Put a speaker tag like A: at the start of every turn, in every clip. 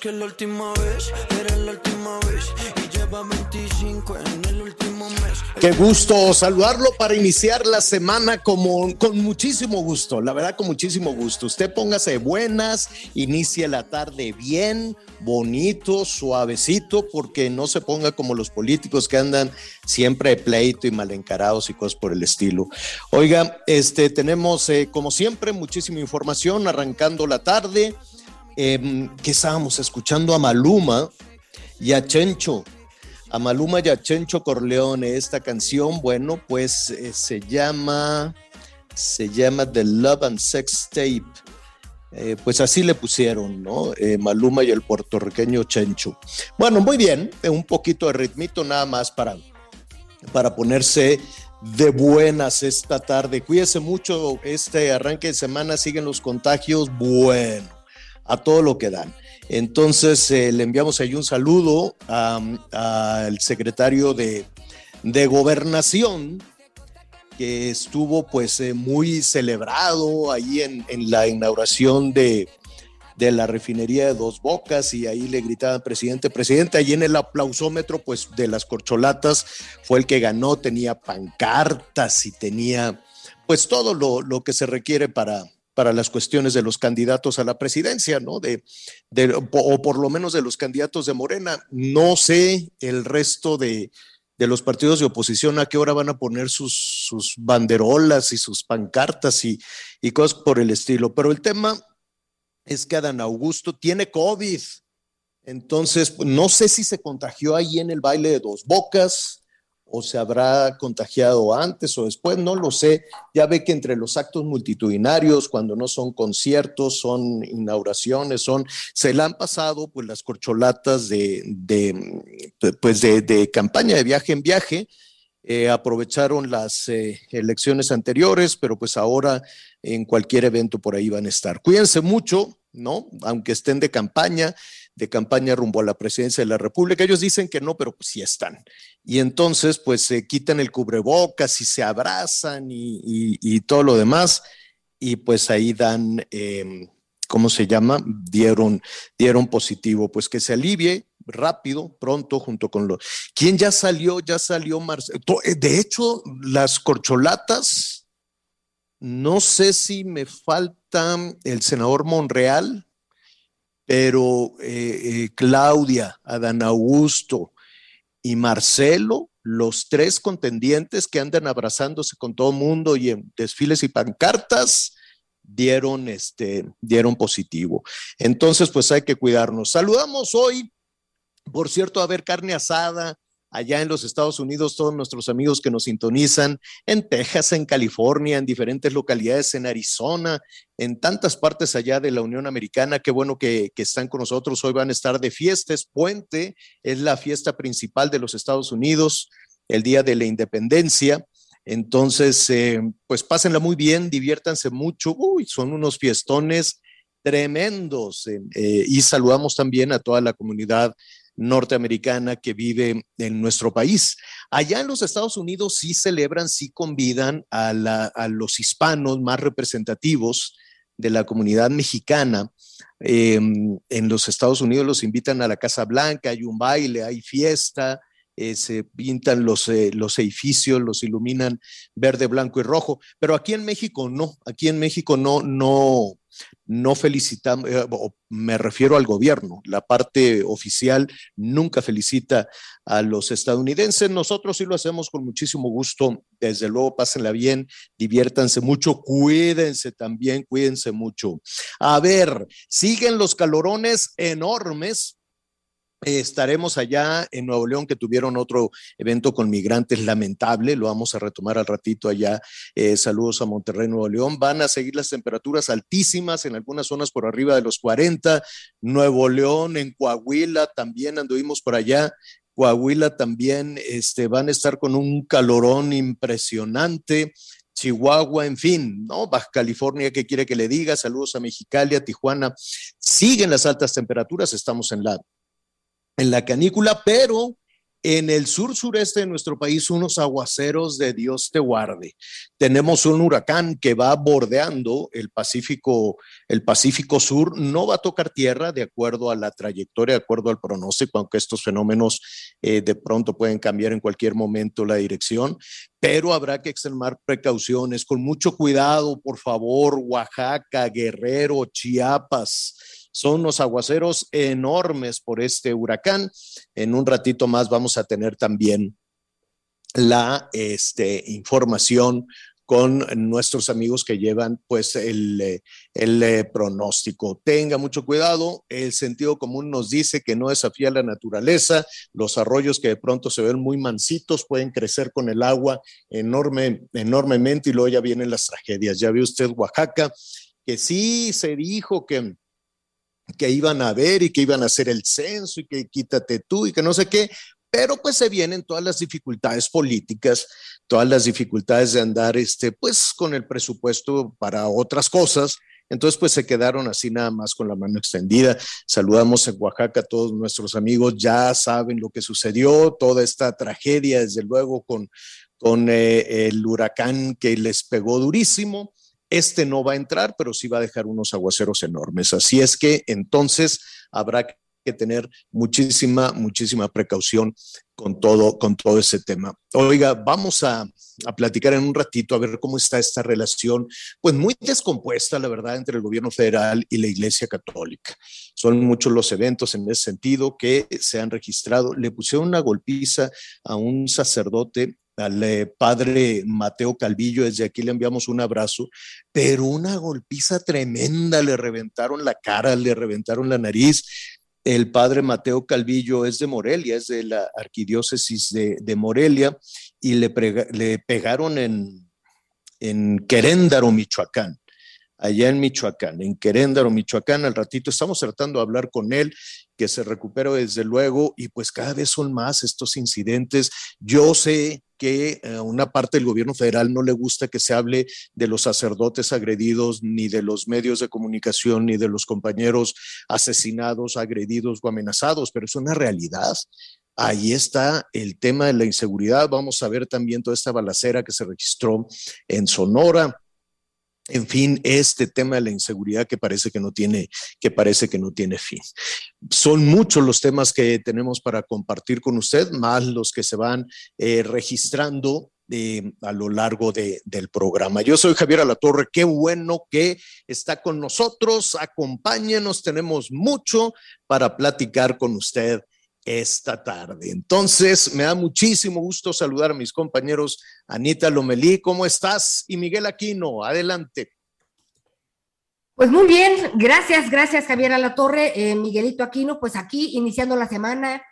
A: Que la última vez era la última vez. Y lleva 25 en el último mes.
B: Qué gusto saludarlo para iniciar la semana como, con muchísimo gusto, la verdad con muchísimo gusto. Usted póngase buenas, inicie la tarde bien, bonito, suavecito, porque no se ponga como los políticos que andan siempre de pleito y mal encarados y cosas por el estilo. Oiga, este, tenemos eh, como siempre muchísima información arrancando la tarde. Eh, que estábamos escuchando a Maluma y a Chencho a Maluma y a Chencho Corleone. Esta canción, bueno, pues eh, se llama, se llama The Love and Sex Tape. Eh, pues así le pusieron, ¿no? Eh, Maluma y el puertorriqueño Chencho. Bueno, muy bien, un poquito de ritmito nada más para, para ponerse de buenas esta tarde. Cuídese mucho, este arranque de semana siguen los contagios, bueno, a todo lo que dan. Entonces eh, le enviamos ahí un saludo al secretario de, de Gobernación, que estuvo pues eh, muy celebrado ahí en, en la inauguración de, de la refinería de Dos Bocas y ahí le gritaban presidente, presidente, ahí en el aplausómetro pues de las corcholatas fue el que ganó, tenía pancartas y tenía pues todo lo, lo que se requiere para, para las cuestiones de los candidatos a la presidencia, ¿no? De, de, o por lo menos de los candidatos de Morena. No sé el resto de, de los partidos de oposición a qué hora van a poner sus, sus banderolas y sus pancartas y, y cosas por el estilo. Pero el tema es que Adán Augusto tiene COVID. Entonces, no sé si se contagió ahí en el baile de dos bocas o se habrá contagiado antes o después, no lo sé. Ya ve que entre los actos multitudinarios, cuando no son conciertos, son inauguraciones, son, se le han pasado pues las corcholatas de, de pues de, campaña de viaje en viaje. Eh, aprovecharon las eh, elecciones anteriores, pero pues ahora en cualquier evento por ahí van a estar. Cuídense mucho, ¿no? Aunque estén de campaña, de campaña rumbo a la presidencia de la República. Ellos dicen que no, pero pues sí están. Y entonces, pues se quitan el cubrebocas y se abrazan y, y, y todo lo demás. Y pues ahí dan, eh, ¿cómo se llama? Dieron, dieron positivo. Pues que se alivie rápido, pronto, junto con los... ¿Quién ya salió? Ya salió Marcelo. De hecho, las corcholatas, no sé si me falta el senador Monreal pero eh, eh, Claudia, Adán Augusto y Marcelo, los tres contendientes que andan abrazándose con todo mundo y en desfiles y pancartas, dieron, este, dieron positivo. Entonces, pues hay que cuidarnos. Saludamos hoy, por cierto, a ver carne asada, allá en los Estados Unidos, todos nuestros amigos que nos sintonizan, en Texas, en California, en diferentes localidades, en Arizona, en tantas partes allá de la Unión Americana. Qué bueno que, están con nosotros. Hoy van a estar de fiesta, es puente, es la fiesta principal de los Estados Unidos, el Día de la Independencia. Entonces, eh, pues pásenla muy bien, diviértanse mucho. Uy, son unos fiestones tremendos. Eh, y saludamos también a toda la comunidad norteamericana que vive en nuestro país. Allá en los Estados Unidos sí celebran, sí convidan a, los hispanos más representativos de la comunidad mexicana. Eh, en los Estados Unidos los invitan a la Casa Blanca, hay un baile, hay fiesta, eh, se pintan eh, los edificios, los iluminan verde, blanco y rojo, pero aquí en México no, aquí en México no, no, no felicitamos, eh, me refiero al gobierno, la parte oficial nunca felicita a los estadounidenses, nosotros sí lo hacemos con muchísimo gusto, desde luego pásenla bien, diviértanse mucho, cuídense también, cuídense mucho. A ver, siguen los calorones enormes, estaremos allá en Nuevo León, que tuvieron otro evento con migrantes lamentable, lo vamos a retomar al ratito allá. Eh, saludos a Monterrey, Nuevo León. Van a seguir las temperaturas altísimas en algunas zonas por arriba de los 40. Nuevo León, en Coahuila, también anduvimos por allá. Coahuila también este, van a estar con un calorón impresionante. Chihuahua, en fin, ¿no? Baja California, ¿qué quiere que le diga? Saludos a Mexicali, a Tijuana. Siguen las altas temperaturas, estamos en la en la canícula, pero en el sur sureste de nuestro país unos aguaceros de Dios te guarde. Tenemos un huracán que va bordeando el Pacífico, el Pacífico Sur, no va a tocar tierra de acuerdo a la trayectoria, de acuerdo al pronóstico, aunque estos fenómenos eh, de pronto pueden cambiar en cualquier momento la dirección, pero habrá que extremar precauciones, con mucho cuidado, por favor, Oaxaca, Guerrero, Chiapas son unos aguaceros enormes por este huracán. En un ratito más vamos a tener también la este, información con nuestros amigos que llevan pues el, el, eh, pronóstico. Tenga mucho cuidado, el sentido común nos dice que no desafía la naturaleza, los arroyos que de pronto se ven muy mansitos pueden crecer con el agua enorme, enormemente y luego ya vienen las tragedias. Ya ve usted Oaxaca, que sí se dijo que que iban a ver y que iban a hacer el censo y que quítate tú y que no sé qué, pero pues se vienen todas las dificultades políticas, todas las dificultades de andar este pues con el presupuesto para otras cosas. Entonces, pues se quedaron así nada más con la mano extendida. Saludamos en Oaxaca a todos nuestros amigos, ya saben lo que sucedió, toda esta tragedia, desde luego, con, con eh, el huracán que les pegó durísimo. Este no va a entrar, pero sí va a dejar unos aguaceros enormes. Así es que entonces habrá que tener muchísima, muchísima precaución con todo, con todo ese tema. Oiga, vamos a, a, platicar en un ratito a ver cómo está esta relación, pues muy descompuesta, la verdad, entre el gobierno federal y la Iglesia Católica. Son muchos los eventos en ese sentido que se han registrado. Le pusieron una golpiza a un sacerdote al padre Mateo Calvillo, desde aquí le enviamos un abrazo, pero una golpiza tremenda, le reventaron la cara, le reventaron la nariz. El padre Mateo Calvillo es de Morelia, es de la arquidiócesis de, Morelia, y le, le pegaron en, en Queréndaro, Michoacán allá en Michoacán, en Queréndaro, Michoacán. Al ratito estamos tratando de hablar con él que se recupere desde luego y pues cada vez son más estos incidentes. Yo sé que a eh, una parte del gobierno federal no le gusta que se hable de los sacerdotes agredidos, ni de los medios de comunicación, ni de los compañeros asesinados, agredidos o amenazados, pero es una realidad. Ahí está el tema de la inseguridad. Vamos a ver también toda esta balacera que se registró en Sonora en fin, este tema de la inseguridad que parece que no tiene, que parece que no tiene fin. Son muchos los temas que tenemos para compartir con usted, más los que se van eh, registrando eh, a lo largo de, del programa. Yo soy Javier Alatorre, qué bueno que está con nosotros, acompáñenos, tenemos mucho para platicar con usted esta tarde. Entonces, me da muchísimo gusto saludar a mis compañeros Anita Lomelí, ¿cómo estás? Y Miguel Aquino, adelante.
C: Pues muy bien, gracias, gracias Javier Alatorre, eh, Miguelito Aquino, pues aquí iniciando la semana,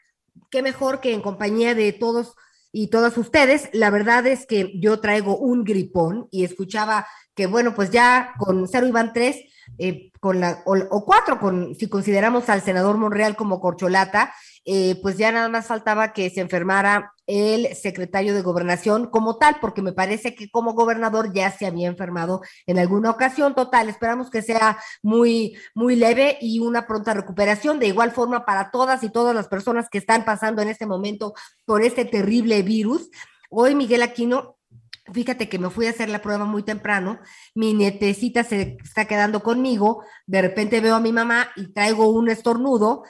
C: qué mejor que en compañía de todos y todas ustedes. La verdad es que yo traigo un gripón y escuchaba que, bueno, pues ya con cero iban tres, eh, con la, o, cuatro, con, si consideramos al senador Monreal como corcholata, eh, pues ya nada más faltaba que se enfermara el secretario de gobernación como tal, porque me parece que como gobernador ya se había enfermado en alguna ocasión. Total, esperamos que sea muy, muy leve y una pronta recuperación. De igual forma, para todas y todas las personas que están pasando en este momento por este terrible virus. Hoy Miguel Aquino Fíjate que me fui a hacer la prueba muy temprano, mi nietecita se está quedando conmigo, de repente veo a mi mamá y traigo un estornudo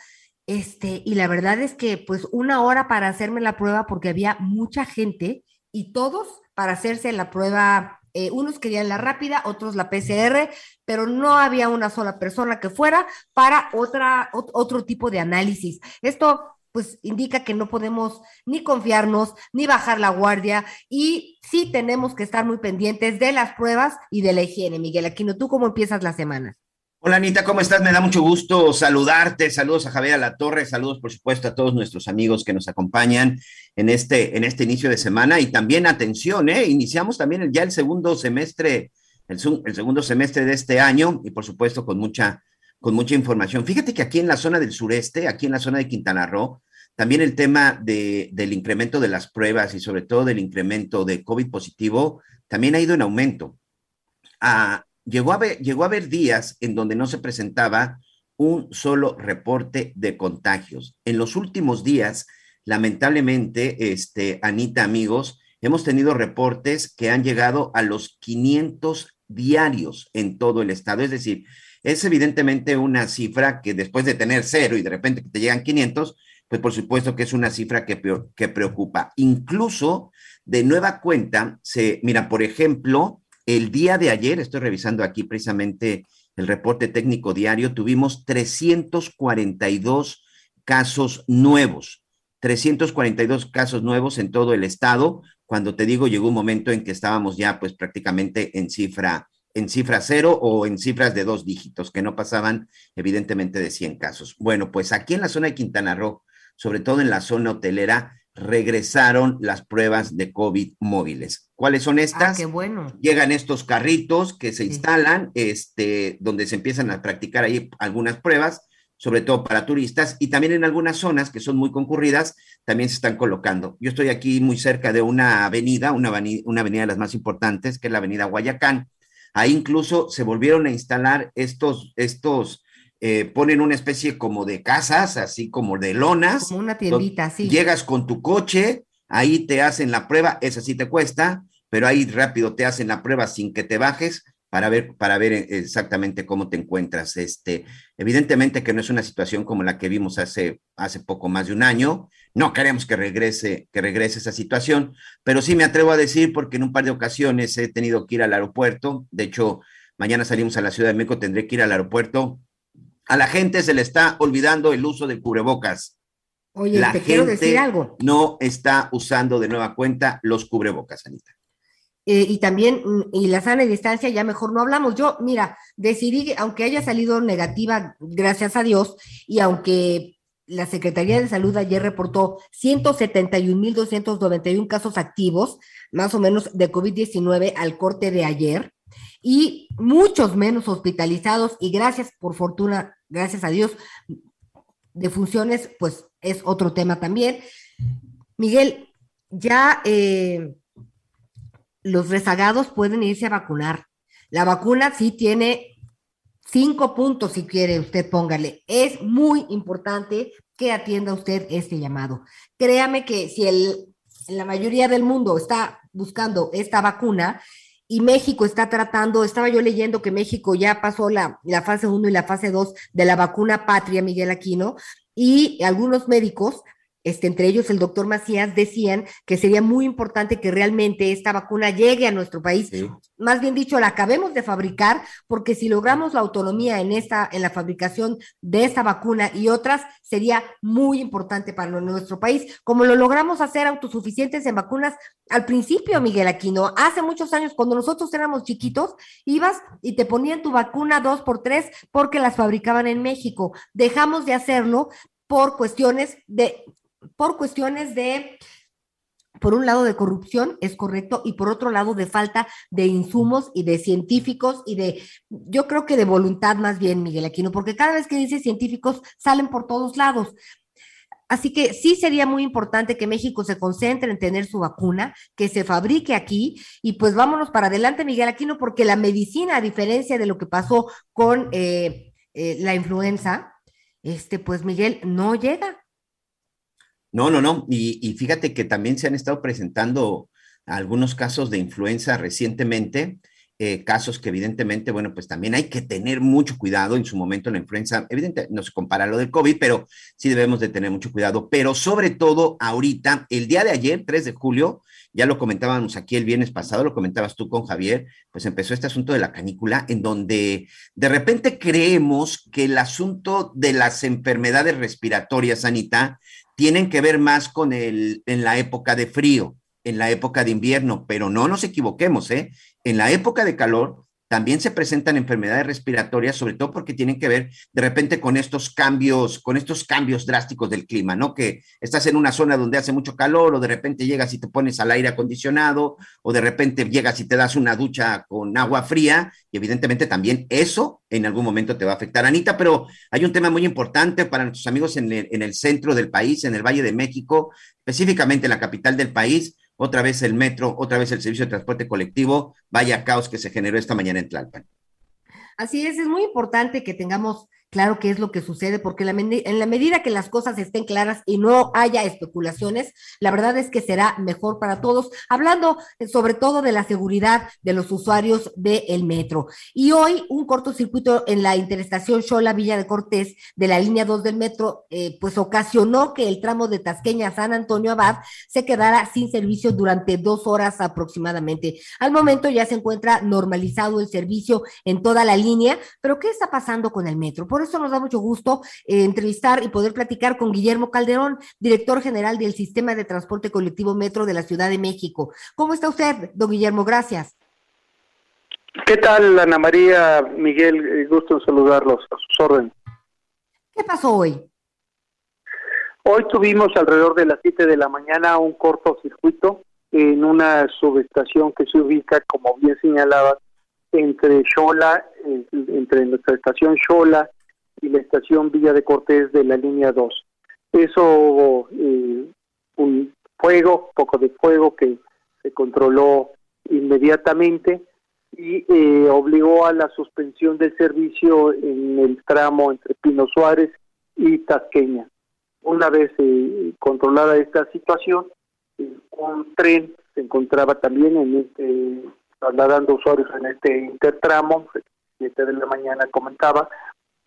C: Este, y la verdad es que pues una hora para hacerme la prueba porque había mucha gente y todos para hacerse la prueba, eh, unos querían la rápida, otros la PCR, pero no había una sola persona que fuera para otra, ot- otro tipo de análisis. Esto pues indica que no podemos ni confiarnos, ni bajar la guardia y sí tenemos que estar muy pendientes de las pruebas y de la higiene. Miguel Aquino, ¿tú cómo empiezas la semana?
D: Hola Anita, ¿cómo estás? Me da mucho gusto saludarte. Saludos a Javier La Torre, saludos por supuesto a todos nuestros amigos que nos acompañan en este, en este inicio de semana y también atención, ¿eh? iniciamos también ya el segundo semestre, el segundo semestre de este año y por supuesto con mucha, con mucha información. Fíjate que aquí en la zona del sureste, aquí en la zona de Quintana Roo, también el tema de, del incremento de las pruebas y sobre todo del incremento de COVID positivo también ha ido en aumento. Ah, llegó, a haber, llegó a haber días en donde no se presentaba un solo reporte de contagios. En los últimos días, lamentablemente, este, Anita, amigos, hemos tenido reportes que han llegado a los 500 diarios en todo el estado. Es decir, es evidentemente una cifra que después de tener cero y de repente que te llegan 500, pues por supuesto que es una cifra que, que preocupa. Incluso de nueva cuenta, se, mira, por ejemplo, el día de ayer, estoy revisando aquí precisamente el reporte técnico diario, tuvimos 342 casos nuevos, 342 casos nuevos en todo el estado. Cuando te digo, llegó un momento en que estábamos ya pues prácticamente en cifra, en cifra cero o en cifras de dos dígitos, que no pasaban evidentemente de 100 casos. Bueno, pues aquí en la zona de Quintana Roo, sobre todo en la zona hotelera, regresaron las pruebas de COVID móviles. ¿Cuáles son
C: Ah,
D: estas?
C: qué bueno.
D: llegan estos carritos que se
C: Sí.
D: instalan, este, donde se empiezan a practicar ahí algunas pruebas, sobre todo para turistas, y también en algunas zonas que son muy concurridas, también se están colocando. Yo estoy aquí muy cerca de una avenida, una avenida, una avenida de las más importantes, que es la avenida Guayacán. Ahí incluso se volvieron a instalar estos, estos, eh, ponen una especie como de casas, así como de lonas,
C: Como una tiendita, sí.
D: Llegas con tu coche, ahí te hacen la prueba, esa sí te cuesta, pero ahí rápido te hacen la prueba sin que te bajes para ver, para ver eh, exactamente cómo te encuentras. Este, evidentemente que no es una situación como la que vimos hace, hace poco más de un año. No queremos que regrese, que regrese esa situación, pero sí me atrevo a decir porque en un par de ocasiones he tenido que ir al aeropuerto. De hecho, mañana salimos a la Ciudad de México, tendré que ir al aeropuerto. A la gente se le está olvidando el uso del cubrebocas
C: Oye,
D: la
C: te quiero
D: gente
C: decir algo.
D: no está usando de nueva cuenta los cubrebocas, Anita.
C: Eh, y también, mm, y la sana distancia, ya mejor no hablamos. Yo, mira, decidí, que, aunque haya salido negativa, gracias a Dios, y aunque la Secretaría de Salud ayer reportó 171.291 casos activos, más o menos de COVID-19 al corte de ayer, y muchos menos hospitalizados, y gracias por fortuna, gracias a Dios, de funciones, pues es otro tema también. Miguel, ya eh, los rezagados pueden irse a vacunar. La vacuna sí tiene cinco puntos, si quiere usted póngale. Es muy importante que atienda usted este llamado. Créame que si el, la mayoría del mundo está buscando esta vacuna y México está tratando, estaba yo leyendo que México ya pasó la, la fase 1 y la fase 2 de la vacuna patria, Miguel Aquino, y algunos médicos este, entre ellos el doctor Macías, decían que sería muy importante que realmente esta vacuna llegue a nuestro país.
D: Sí.
C: Más bien dicho, la acabemos de fabricar, porque si logramos la autonomía en esta, en la fabricación de esta vacuna y otras, sería muy importante para nuestro país, como lo logramos hacer autosuficientes en vacunas al principio, Miguel Aquino. Hace muchos años, cuando nosotros éramos chiquitos, ibas y te ponían tu vacuna dos por tres porque las fabricaban en México. Dejamos de hacerlo por cuestiones de por cuestiones de, por un lado, de corrupción, es correcto, y por otro lado, de falta de insumos y de científicos y de, yo creo que de voluntad más bien, Miguel Aquino, porque cada vez que dice científicos salen por todos lados. Así que sí sería muy importante que México se concentre en tener su vacuna, que se fabrique aquí y pues vámonos para adelante, Miguel Aquino, porque la medicina, a diferencia de lo que pasó con eh, eh, la influenza, este, pues Miguel, no llega.
D: No, no, no. Y, fíjate que también se han estado presentando algunos casos de influenza recientemente eh, casos que evidentemente, bueno, pues también hay que tener mucho cuidado en su momento la influenza, evidentemente no se compara lo del COVID, pero sí debemos de tener mucho cuidado, pero sobre todo ahorita, el día de ayer, 3 de julio, ya lo comentábamos aquí el viernes pasado, lo comentabas tú con Javier, pues empezó este asunto de la canícula, en donde de repente creemos que el asunto de las enfermedades respiratorias, Anita, tienen que ver más con el, en la época de frío, en la época de invierno, pero no nos equivoquemos, ¿eh? En la época de calor también se presentan enfermedades respiratorias, sobre todo porque tienen que ver de repente con estos cambios, con estos cambios drásticos del clima, ¿no? Que estás en una zona donde hace mucho calor o de repente llegas y te pones al aire acondicionado o de repente llegas y te das una ducha con agua fría y evidentemente también eso en algún momento te va a afectar, Anita, pero hay un tema muy importante para nuestros amigos en el, en el centro del país, en el Valle de México, específicamente en la capital del país otra vez el metro, otra vez el servicio de transporte colectivo, vaya caos que se generó esta mañana en Tlalpan.
C: Así es, es muy importante que tengamos claro qué es lo que sucede, porque en la medida que las cosas estén claras y no haya especulaciones, la verdad es que será mejor para todos, hablando eh, sobre todo de la seguridad de los usuarios del metro. Y hoy un cortocircuito en la interestación Xola Villa de Cortés de la línea 2 del metro, eh, pues ocasionó que el tramo de Tasqueña San Antonio Abad se quedara sin servicio durante dos horas aproximadamente. Al momento ya se encuentra normalizado el servicio en toda la línea, pero ¿qué está pasando con el metro? Eso nos da mucho gusto eh, entrevistar y poder platicar con Guillermo Calderón, director general del Sistema de Transporte Colectivo Metro de la Ciudad de México. ¿Cómo está usted, don Guillermo? Gracias.
E: ¿Qué tal, Ana María, Miguel? Eh, gusto en saludarlos a sus órdenes.
C: ¿Qué pasó hoy?
E: Hoy tuvimos alrededor de las 7 de la mañana un cortocircuito en una subestación que se ubica, como bien señalaba, entre Xola, eh, entre nuestra estación Xola y la estación Villa de Cortés de la línea 2. Eso, eh, un fuego, poco de fuego que se controló inmediatamente y eh, obligó a la suspensión del servicio en el tramo entre Pino Suárez y Tasqueña. Una vez eh, controlada esta situación, un tren se encontraba también en este trasladando usuarios en este intertramo, 7 de la mañana comentaba,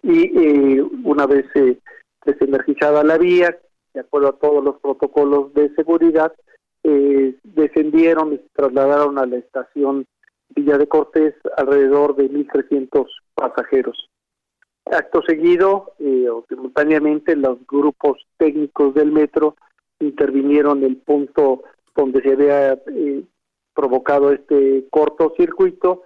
E: y eh, una vez eh, desenergizada la vía, de acuerdo a todos los protocolos de seguridad, eh, descendieron y se trasladaron a la estación Villa de Cortés alrededor de 1.300 pasajeros. Acto seguido, eh, o simultáneamente, los grupos técnicos del metro intervinieron en el punto donde se había eh, provocado este cortocircuito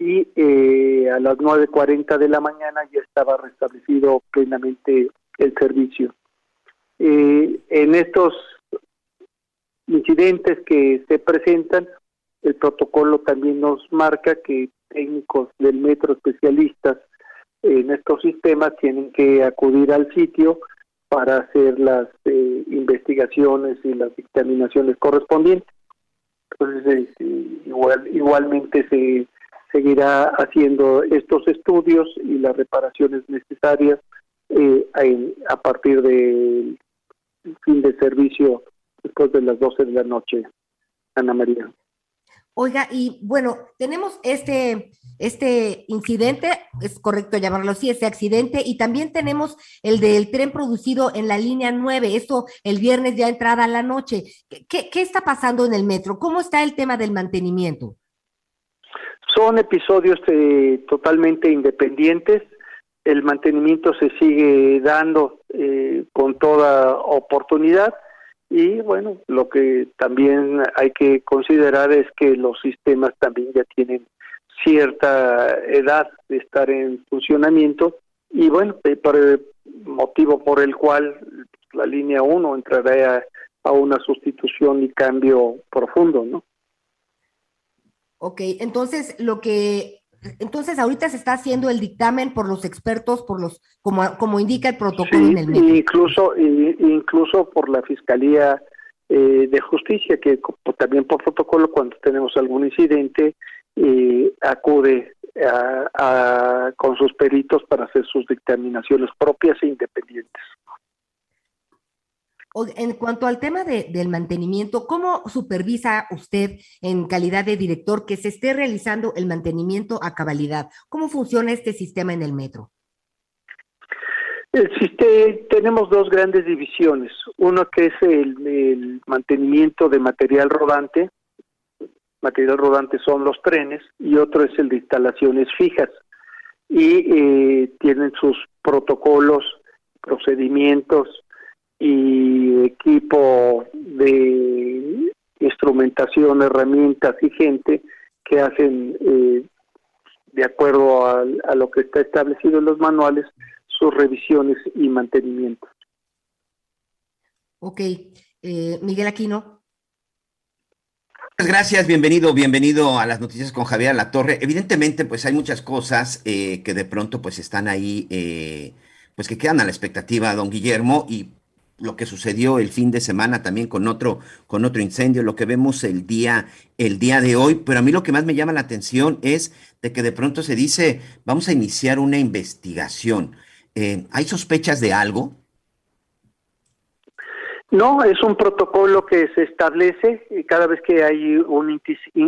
E: y eh, a las 9.40 de la mañana ya estaba restablecido plenamente el servicio. Eh, en estos incidentes que se presentan, el protocolo también nos marca que técnicos del metro especialistas en estos sistemas tienen que acudir al sitio para hacer las eh, investigaciones y las dictaminaciones correspondientes. Entonces, este, igual, igualmente se seguirá haciendo estos estudios y las reparaciones necesarias eh, a, partir del fin de servicio después de las 12 de la noche, Ana María.
C: Oiga, y bueno, tenemos este, este incidente, es correcto llamarlo así, este accidente, y también tenemos el del tren producido en la línea 9, esto el viernes ya entrada a la noche. ¿Qué, ¿Qué está pasando en el metro? ¿Cómo está el tema del mantenimiento?
E: Son episodios eh, totalmente independientes. El mantenimiento se sigue dando eh, con toda oportunidad y bueno, lo que también hay que considerar es que los sistemas también ya tienen cierta edad de estar en funcionamiento y bueno, eh, por el motivo por el cual la línea 1 entrará a una sustitución y cambio profundo, ¿no?
C: Ok, entonces lo que, entonces ahorita se está haciendo el dictamen por los expertos, por los, como, como indica el protocolo en el metro.
E: Incluso, incluso por la Fiscalía eh, de Justicia, que también por protocolo cuando tenemos algún incidente, eh, acude a, con sus peritos para hacer sus dictaminaciones propias e independientes.
C: En cuanto al tema de- del mantenimiento, ¿cómo supervisa usted en calidad de director que se esté realizando el mantenimiento a cabalidad? ¿Cómo funciona este sistema en el metro?
E: Tenemos dos grandes divisiones. Uno que es el, el mantenimiento de material rodante. Material rodante son los trenes y otro es el de instalaciones fijas. Y eh, tienen sus protocolos, procedimientos y equipo de instrumentación, herramientas y gente que hacen, eh, de acuerdo a, a lo que está establecido en los manuales, sus revisiones y mantenimiento.
C: Ok, eh, Miguel Aquino.
D: Muchas gracias, bienvenido, bienvenido a las noticias con Javier La Torre. Evidentemente, pues hay muchas cosas eh, que de pronto pues están ahí, eh, pues que quedan a la expectativa, don Guillermo, y lo que sucedió el fin de semana también con otro, con otro incendio, lo que vemos el día, el día de hoy, pero a mí lo que más me llama la atención es de que de pronto se dice, vamos a iniciar una investigación. Eh, ¿Hay sospechas de algo?
E: No, es un protocolo que se establece cada vez que hay un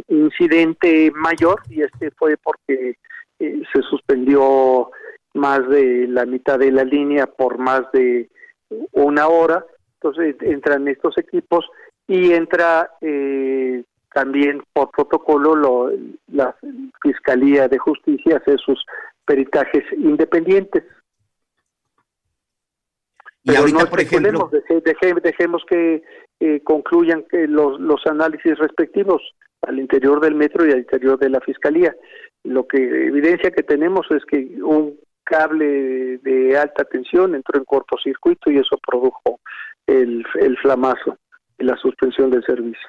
E: incidente mayor, y este fue porque eh, se suspendió más de la mitad de la línea por más de una hora, entonces entran estos equipos y entra eh, también por protocolo lo- la Fiscalía de Justicia hace sus peritajes independientes.
D: Y
E: Pero
D: ahorita,
E: no
D: por ejemplo,
E: deje- deje- dejemos que eh, concluyan que los, los análisis respectivos al interior del metro y al interior de la fiscalía. Lo que evidencia que tenemos es que un cable de alta tensión entró en cortocircuito y eso produjo el, el flamazo y la suspensión del servicio.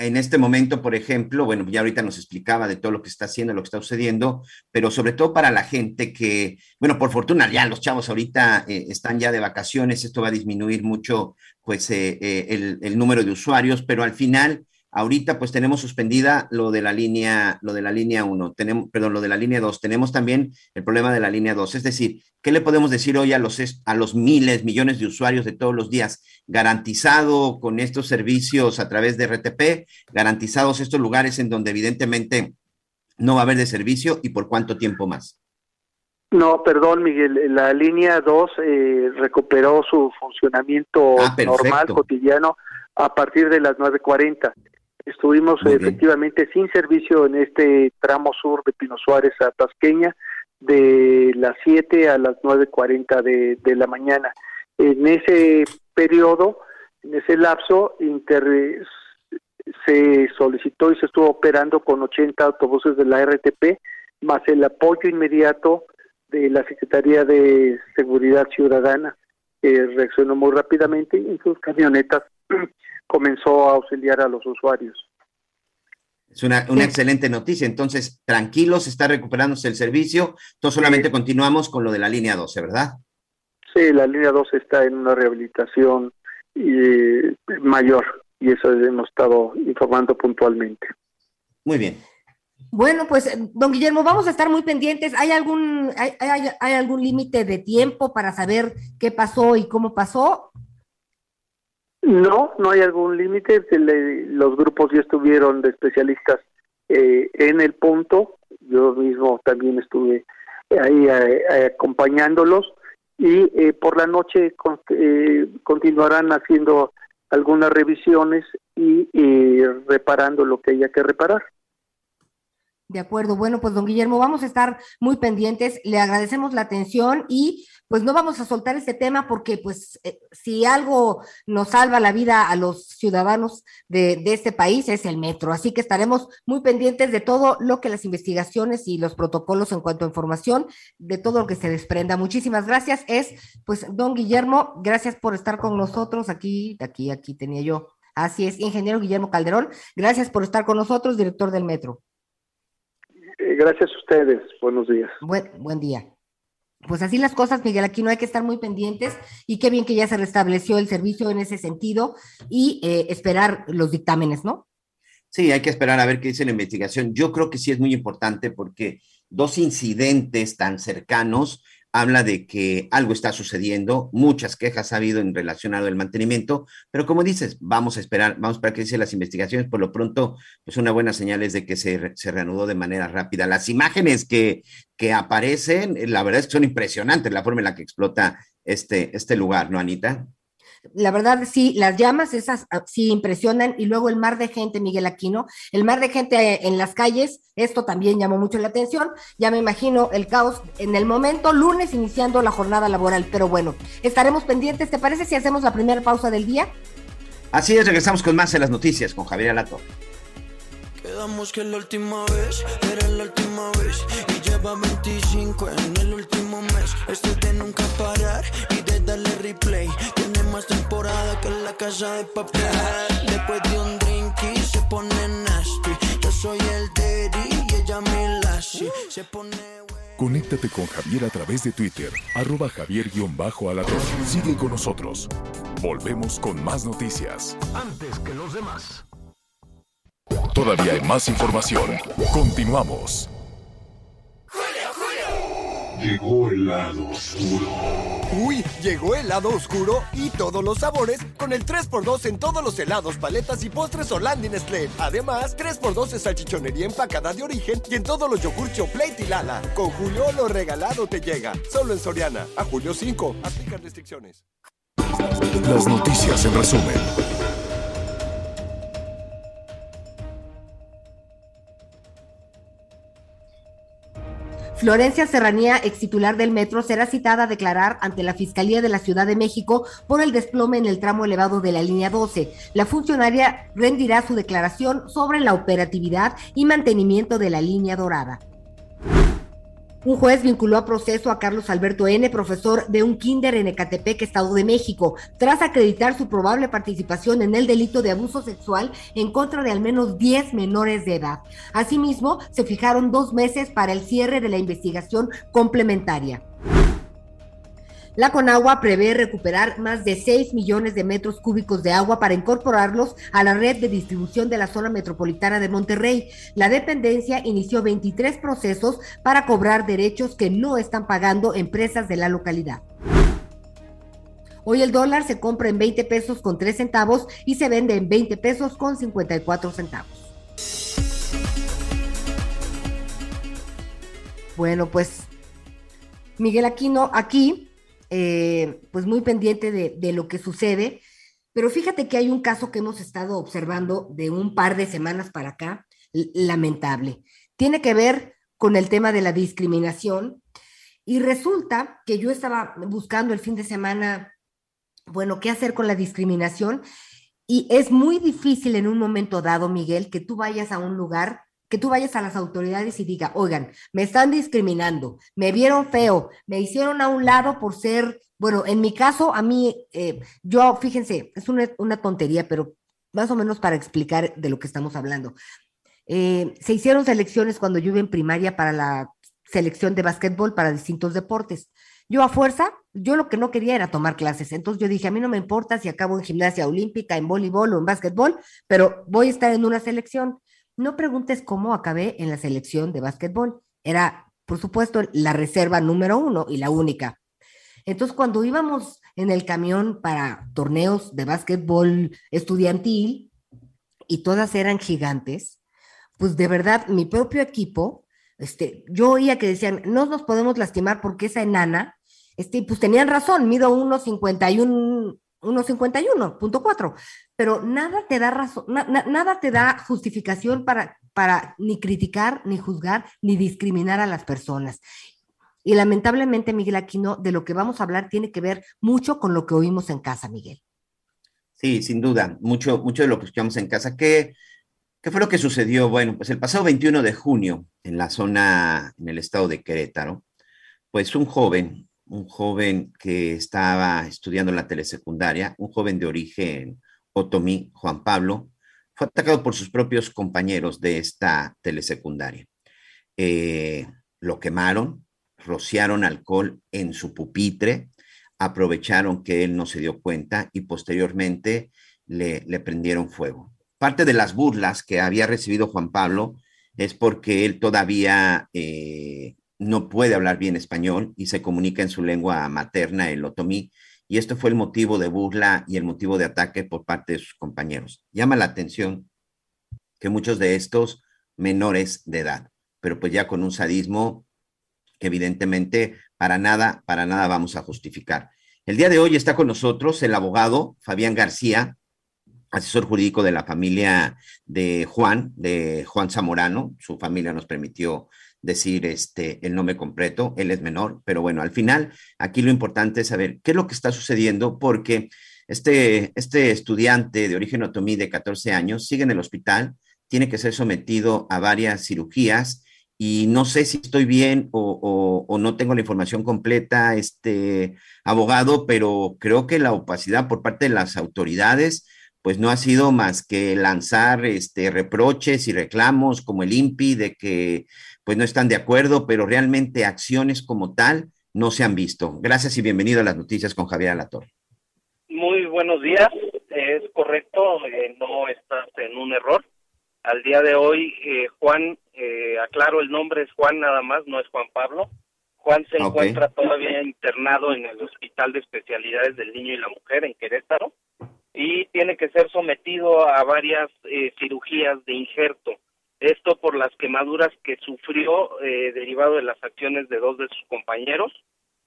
D: En este momento, por ejemplo, bueno, ya ahorita nos explicaba de todo lo que está haciendo, lo que está sucediendo, pero sobre todo para la gente que, bueno, por fortuna ya los chavos ahorita eh, están ya de vacaciones, esto va a disminuir mucho, pues, eh, eh, el, el número de usuarios, pero al final, ahorita, pues, tenemos suspendida lo de la línea, lo de la línea 1, tenemos, perdón, lo de la línea 2, tenemos también el problema de la línea 2, es decir, ¿qué le podemos decir hoy a los, a los miles, millones de usuarios de todos los días? Garantizado con estos servicios a través de RTP, garantizados estos lugares en donde evidentemente no va a haber de servicio y por cuánto tiempo más.
E: No, perdón, Miguel, la línea 2 eh, recuperó su funcionamiento
D: Ah,
E: normal, cotidiano, a partir de las 9.40. Estuvimos
D: Muy bien.
E: efectivamente sin servicio en este tramo sur de Pino Suárez a Tasqueña de las 7 a las 9.40 de, de la mañana. En ese periodo, en ese lapso, inter- se solicitó y se estuvo operando con 80 autobuses de la RTP, más el apoyo inmediato de la Secretaría de Seguridad Ciudadana, que reaccionó muy rápidamente y sus camionetas comenzó a auxiliar a los usuarios.
D: Es una, una
C: Sí.
D: excelente noticia. Entonces, tranquilos, está recuperándose el servicio. Entonces, solamente continuamos con lo de la línea 12, ¿verdad?
E: Sí, la línea 2 está en una rehabilitación eh, mayor y eso hemos estado informando puntualmente.
D: Muy bien.
C: Bueno, pues, don Guillermo, vamos a estar muy pendientes. ¿Hay algún, hay, hay- hay algún límite de tiempo para saber qué pasó y cómo pasó?
E: No, no hay algún límite. Los grupos ya estuvieron de especialistas eh, en el punto. Yo mismo también estuve ahí eh, eh, acompañándolos y eh, por la noche eh, continuarán haciendo algunas revisiones y reparando lo que haya que reparar.
C: De acuerdo, bueno, pues don Guillermo, vamos a estar muy pendientes, le agradecemos la atención y pues no vamos a soltar este tema porque pues eh, si algo nos salva la vida a los ciudadanos de, de este país es el metro, así que estaremos muy pendientes de todo lo que las investigaciones y los protocolos en cuanto a información, de todo lo que se desprenda. Muchísimas gracias, es pues don Guillermo, gracias por estar con nosotros aquí, aquí, aquí tenía yo. Así es, ingeniero Guillermo Calderón, gracias por estar con nosotros, director del metro.
E: Eh, gracias a ustedes. Buenos días.
C: Buen, buen día. Pues así las cosas, Miguel, aquí no hay que estar muy pendientes y qué bien que ya se restableció el servicio en ese sentido y eh, esperar los dictámenes, ¿no?
D: Sí, hay que esperar a ver qué dice la investigación. Yo creo que sí es muy importante porque dos incidentes tan cercanos habla de que algo está sucediendo, muchas quejas ha habido en relacionado al mantenimiento, pero como dices, vamos a esperar, vamos a esperar que dicen las investigaciones, por lo pronto, pues una buena señal es de que se, se reanudó de manera rápida. Las imágenes que, que aparecen, la verdad es que son impresionantes la forma en la que explota este, este lugar, ¿no, Anita?
C: La verdad, sí, las llamas esas ah, sí impresionan y luego el mar de gente, Miguel Aquino, el mar de gente en las calles, esto también llamó mucho la atención. Ya me imagino el caos en el momento, lunes iniciando la jornada laboral, pero bueno, estaremos pendientes. ¿Te parece si hacemos la primera pausa del día?
D: Así es, regresamos con más en las noticias con Javier Alato.
A: Quedamos que la última vez era la última vez y lleva 25 en el último mes. Esto de nunca parar y de darle replay. Más temporada que la casa de papel. Después de un drink y se pone nasty. Yo soy el daddy y ella mi lassie. Se pone
F: Conéctate con Javier a través de Twitter, arroba javier-alatón. Sigue con nosotros. Volvemos con más noticias.
G: Antes que los demás.
F: Todavía hay más información. Continuamos.
H: Llegó el lado oscuro.
I: Uy, llegó el oscuro y todos los sabores con el 3x2 en todos los helados, paletas y postres Orlando Nestlé. Además, 3x2 de salchichonería empacada de origen y en todos los yogur Plate y Lala. Con Julio lo regalado te llega. Solo en Soriana. A julio 5. Aplican restricciones.
F: Las noticias en resumen.
C: Florencia Serranía, ex titular del metro, será citada a declarar ante la Fiscalía de la Ciudad de México por el desplome en el tramo elevado de la línea 12. La funcionaria rendirá su declaración sobre la operatividad y mantenimiento de la línea dorada. Un juez vinculó a proceso a Carlos Alberto N., profesor de un kinder en Ecatepec, Estado de México, tras acreditar su probable participación en el delito de abuso sexual en contra de al menos 10 menores de edad. Asimismo, se fijaron dos meses para el cierre de la investigación complementaria. La Conagua prevé recuperar más de 6 millones de metros cúbicos de agua para incorporarlos a la red de distribución de la zona metropolitana de Monterrey. La dependencia inició 23 procesos para cobrar derechos que no están pagando empresas de la localidad. Hoy el dólar se compra en 20 pesos con 3 centavos y se vende en 20 pesos con 54 centavos. Bueno, pues Miguel Aquino, aquí eh, pues muy pendiente de, de, lo que sucede. Pero fíjate que hay un caso que hemos estado observando de un par de semanas para acá, lamentable. Tiene que ver con el tema de la discriminación. Y resulta que yo estaba buscando el fin de semana, bueno, qué hacer con la discriminación. Y es muy difícil en un momento dado, Miguel, que tú vayas a un lugar que tú vayas a las autoridades y diga, oigan, me están discriminando, me vieron feo, me hicieron a un lado por ser, bueno, en mi caso, a mí, eh, yo, fíjense, es una, una, tontería, pero más o menos para explicar de lo que estamos hablando. Eh, se hicieron selecciones cuando yo iba en primaria para la selección de básquetbol para distintos deportes. Yo a fuerza, yo lo que no quería era tomar clases. Entonces yo dije, a mí no me importa si acabo en gimnasia olímpica, en voleibol o en básquetbol, pero voy a estar en una selección. No preguntes cómo acabé en la selección de básquetbol. Era, por supuesto, la reserva número uno y la única. Entonces, cuando íbamos en el camión para torneos de básquetbol estudiantil y todas eran gigantes, pues de verdad, mi propio equipo, este, yo oía que decían, no nos podemos lastimar porque esa enana, este, pues tenían razón, mido 1,51 1.51.4, pero nada te da razón, na, na, nada te da justificación para, para ni criticar, ni juzgar, ni discriminar a las personas. Y lamentablemente, Miguel Aquino, de lo que vamos a hablar tiene que ver mucho con lo que oímos en casa, Miguel.
D: Sí, sin duda, mucho, mucho de lo que escuchamos en casa. ¿Qué, ¿Qué fue lo que sucedió? Bueno, pues el pasado 21 de junio, en la zona, en el estado de Querétaro, pues un joven, un joven que estaba estudiando la telesecundaria, un joven de origen otomí, Juan Pablo, fue atacado por sus propios compañeros de esta telesecundaria. Eh, lo quemaron, rociaron alcohol en su pupitre, aprovecharon que él no se dio cuenta y posteriormente le, le prendieron fuego. Parte de las burlas que había recibido Juan Pablo es porque él todavía eh, no puede hablar bien español y se comunica en su lengua materna, el otomí, y esto fue el motivo de burla y el motivo de ataque por parte de sus compañeros. Llama la atención que muchos de estos menores de edad, pero pues ya con un sadismo que evidentemente para nada, para nada vamos a justificar. El día de hoy está con nosotros el abogado Fabián García, asesor jurídico de la familia de Juan, de Juan Zamorano. Su familia nos permitió decir este el nombre completo, él es menor, pero bueno, al final aquí lo importante es saber qué es lo que está sucediendo porque este, este estudiante de origen otomí de 14 años sigue en el hospital, tiene que ser sometido a varias cirugías y no sé si estoy bien o, o, no tengo la información completa, este abogado, pero creo que la opacidad por parte de las autoridades pues no ha sido más que lanzar este reproches y reclamos como el INPI de que pues no están de acuerdo, pero realmente acciones como tal no se han visto. Gracias y bienvenido a las noticias con Javier Alatorre.
J: Muy buenos días, es correcto, eh, no estás en un error. Al día de hoy, eh, Juan, eh, aclaro el nombre, es Juan nada más, no es Juan Pablo. Juan se okay. encuentra todavía internado en el Hospital de Especialidades del Niño y la Mujer en Querétaro y tiene que ser sometido a varias eh, cirugías de injerto. Esto por las quemaduras que sufrió eh, derivado de las acciones de dos de sus compañeros.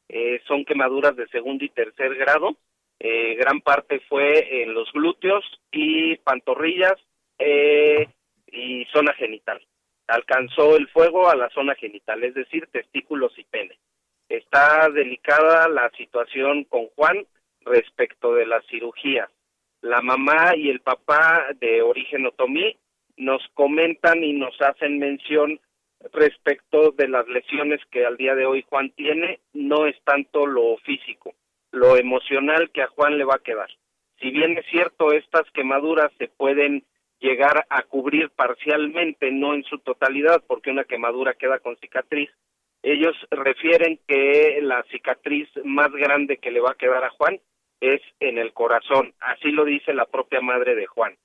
J: Eh, son quemaduras de segundo y tercer grado. gran parte fue en los glúteos y pantorrillas y zona genital. Alcanzó el fuego a la zona genital, es decir, testículos y pene. Está delicada la situación con Juan respecto de las cirugías. La mamá y el papá de origen otomí nos comentan y nos hacen mención respecto de las lesiones que al día de hoy Juan tiene, no es tanto lo físico, lo emocional que a Juan le va a quedar. Si bien es cierto, estas quemaduras se pueden llegar a cubrir parcialmente, no en su totalidad, porque una quemadura queda con cicatriz. Ellos refieren que la cicatriz más grande que le va a quedar a Juan es en el corazón, así lo dice la propia madre de Juan.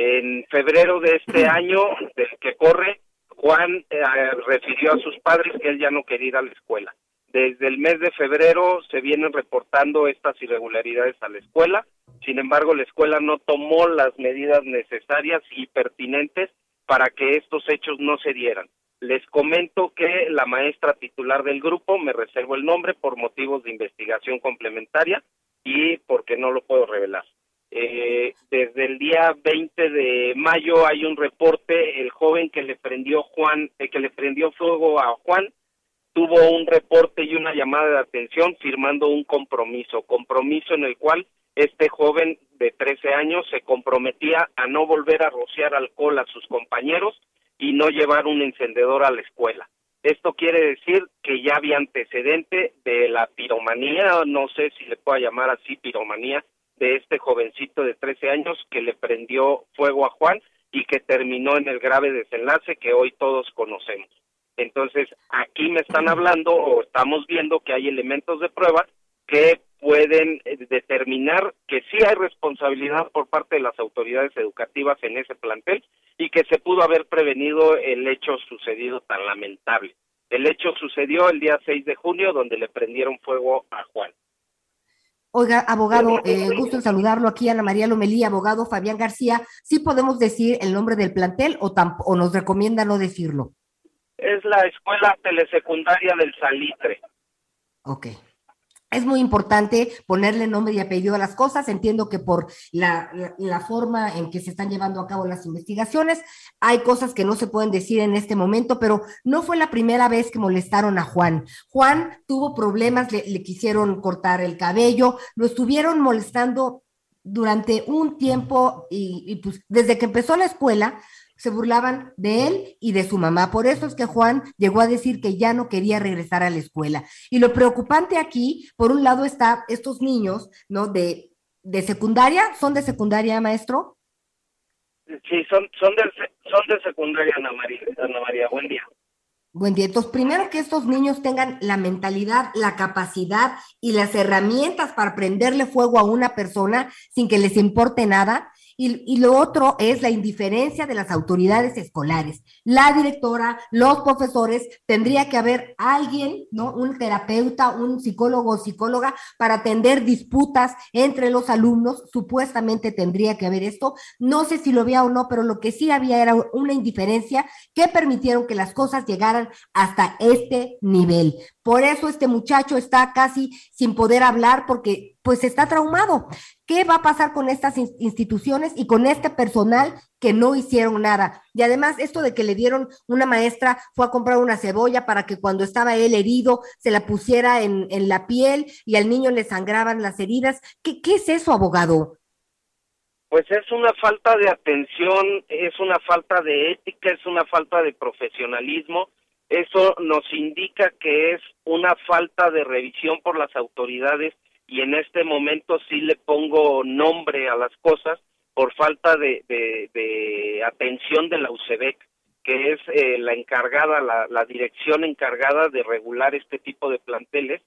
J: En febrero de este año, del que corre, Juan eh, refirió a sus padres que él ya no quería ir a la escuela. Desde el mes de febrero se vienen reportando estas irregularidades a la escuela, sin embargo la escuela no tomó las medidas necesarias y pertinentes para que estos hechos no se dieran. Les comento que la maestra titular del grupo, me reservo el nombre por motivos de investigación complementaria y porque no lo puedo revelar. Eh, desde el día 20 de mayo hay un reporte, el joven que le prendió Juan, eh, que le prendió fuego a Juan, tuvo un reporte y una llamada de atención firmando un compromiso, compromiso en el cual este joven de 13 años se comprometía a no volver a rociar alcohol a sus compañeros y no llevar un encendedor a la escuela. Esto quiere decir que ya había antecedente de la piromanía, no sé si le puedo llamar así piromanía, de este jovencito de 13 años que le prendió fuego a Juan y que terminó en el grave desenlace que hoy todos conocemos. Entonces, aquí me están hablando o estamos viendo que hay elementos de prueba que pueden eh, determinar que sí hay responsabilidad por parte de las autoridades educativas en ese plantel y que se pudo haber prevenido el hecho sucedido tan lamentable. El hecho sucedió el día 6 de junio donde le prendieron fuego a Juan.
C: Oiga, abogado, eh, gusto en saludarlo aquí, Ana María Lomelí, abogado Fabián García. ¿Sí podemos decir el nombre del plantel o, o nos recomienda no decirlo?
J: Es la escuela telesecundaria del Salitre.
C: Ok. Es muy importante ponerle nombre y apellido a las cosas. Entiendo que por la, forma en que se están llevando a cabo las investigaciones, hay cosas que no se pueden decir en este momento, pero no fue la primera vez que molestaron a Juan. Juan tuvo problemas, le, quisieron cortar el cabello, lo estuvieron molestando durante un tiempo y, y pues desde que empezó la escuela, se burlaban de él y de su mamá. Por eso es que Juan llegó a decir que ya no quería regresar a la escuela. Y lo preocupante aquí, por un lado, está estos niños, ¿no? De, de secundaria, ¿son de secundaria, maestro?
J: Sí, son, son, de, son de secundaria, Ana María. Ana María, buen día.
C: Buen día. Entonces, primero que estos niños tengan la mentalidad, la capacidad y las herramientas para prenderle fuego a una persona sin que les importe nada Y, lo otro es la indiferencia de las autoridades escolares. La directora, los profesores, tendría que haber alguien, ¿no? Un terapeuta, un psicólogo o psicóloga para atender disputas entre los alumnos. Supuestamente tendría que haber esto. No sé si lo había o no, pero lo que sí había era una indiferencia que permitieron que las cosas llegaran hasta este nivel. Por eso este muchacho está casi sin poder hablar porque pues está traumado. ¿Qué va a pasar con estas in- instituciones y con este personal que no hicieron nada? Y además esto de que le dieron una maestra fue a comprar una cebolla para que cuando estaba él herido se la pusiera en, en la piel y al niño le sangraban las heridas. ¿Qué, qué es eso, abogado?
J: Pues es una falta de atención, es una falta de ética, es una falta de profesionalismo. Eso nos indica que es una falta de revisión por las autoridades y en este momento sí le pongo nombre a las cosas por falta de, de, de atención de la UCEBEC, que es eh, la encargada, la, la dirección encargada de regular este tipo de planteles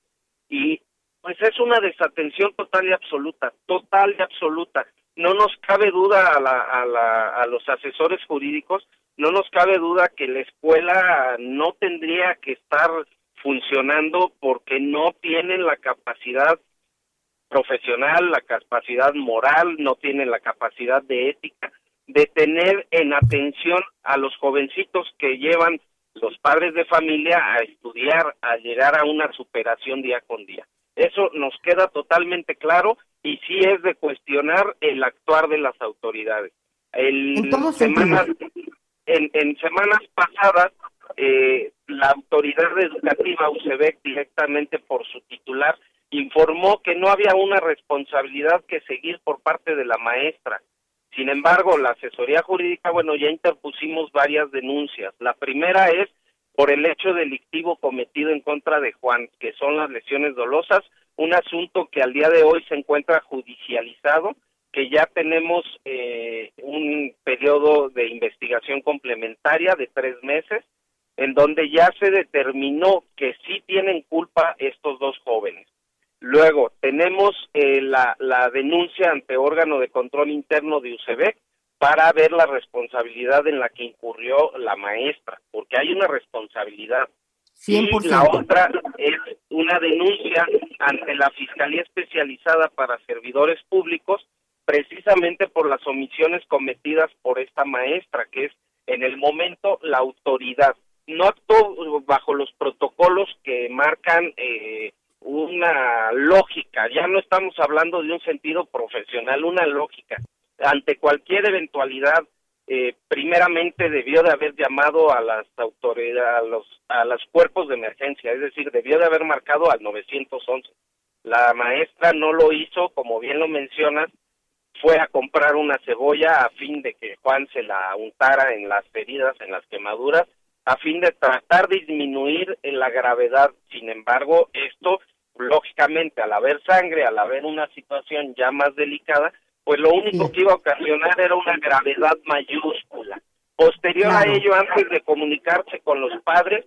J: y pues es una desatención total y absoluta, total y absoluta. No nos cabe duda a, la, a, la, a los asesores jurídicos, no nos cabe duda que la escuela no tendría que estar funcionando porque no tienen la capacidad profesional, la capacidad moral, no tienen la capacidad de ética de tener en atención a los jovencitos que llevan los padres de familia a estudiar, a llegar a una superación día con día. Eso nos queda totalmente claro y sí es de cuestionar el actuar de las autoridades. El,
C: sentido.
J: En, en semanas pasadas, eh, la autoridad educativa UCEBEC, directamente por su titular, informó que no había una responsabilidad que seguir por parte de la maestra. Sin embargo, la asesoría jurídica, bueno, ya interpusimos varias denuncias. La primera es por el hecho delictivo cometido en contra de Juan, que son las lesiones dolosas, un asunto que al día de hoy se encuentra judicializado, que ya tenemos eh, un periodo de investigación complementaria de tres meses, en donde ya se determinó que sí tienen culpa estos dos jóvenes. Luego tenemos eh, la, la denuncia ante órgano de control interno de UCEBEC para ver la responsabilidad en la que incurrió la maestra, porque hay una responsabilidad. Y
C: 100%.
J: la otra es una denuncia ante la Fiscalía Especializada para Servidores Públicos, precisamente por las omisiones cometidas por esta maestra, que es en el momento la autoridad. No actuó bajo los protocolos que marcan eh, una lógica, ya no estamos hablando de un sentido profesional, una lógica. Ante cualquier eventualidad, eh, primeramente debió de haber llamado a las autoridades, a los, a los cuerpos de emergencia, es decir, debió de haber marcado al 911. La maestra no lo hizo, como bien lo mencionas, fue a comprar una cebolla a fin de que Juan se la untara en las heridas, en las quemaduras, a fin de tratar de disminuir en la gravedad. Sin embargo, esto, lógicamente, al haber sangre, al haber una situación ya más delicada, pues lo único que iba a ocasionar era una gravedad mayúscula. Posterior
C: Claro.
J: a ello, antes de comunicarse con los padres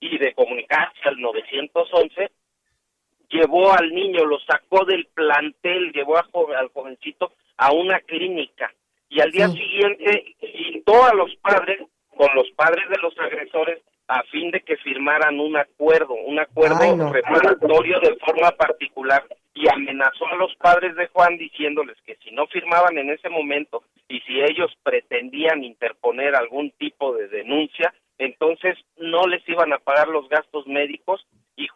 J: y de comunicarse al 911, llevó al niño, lo sacó del plantel, llevó a jo- al jovencito a una clínica. Y al día siguiente citó a los padres con los padres de los agresores a fin de que firmaran un acuerdo, un acuerdo
C: Ay, no.
J: reparatorio de forma particular. Y amenazó a los padres de Juan diciéndoles que si no firmaban en ese momento y si ellos pretendían interponer algún tipo de denuncia, entonces no les iban a pagar los gastos médicos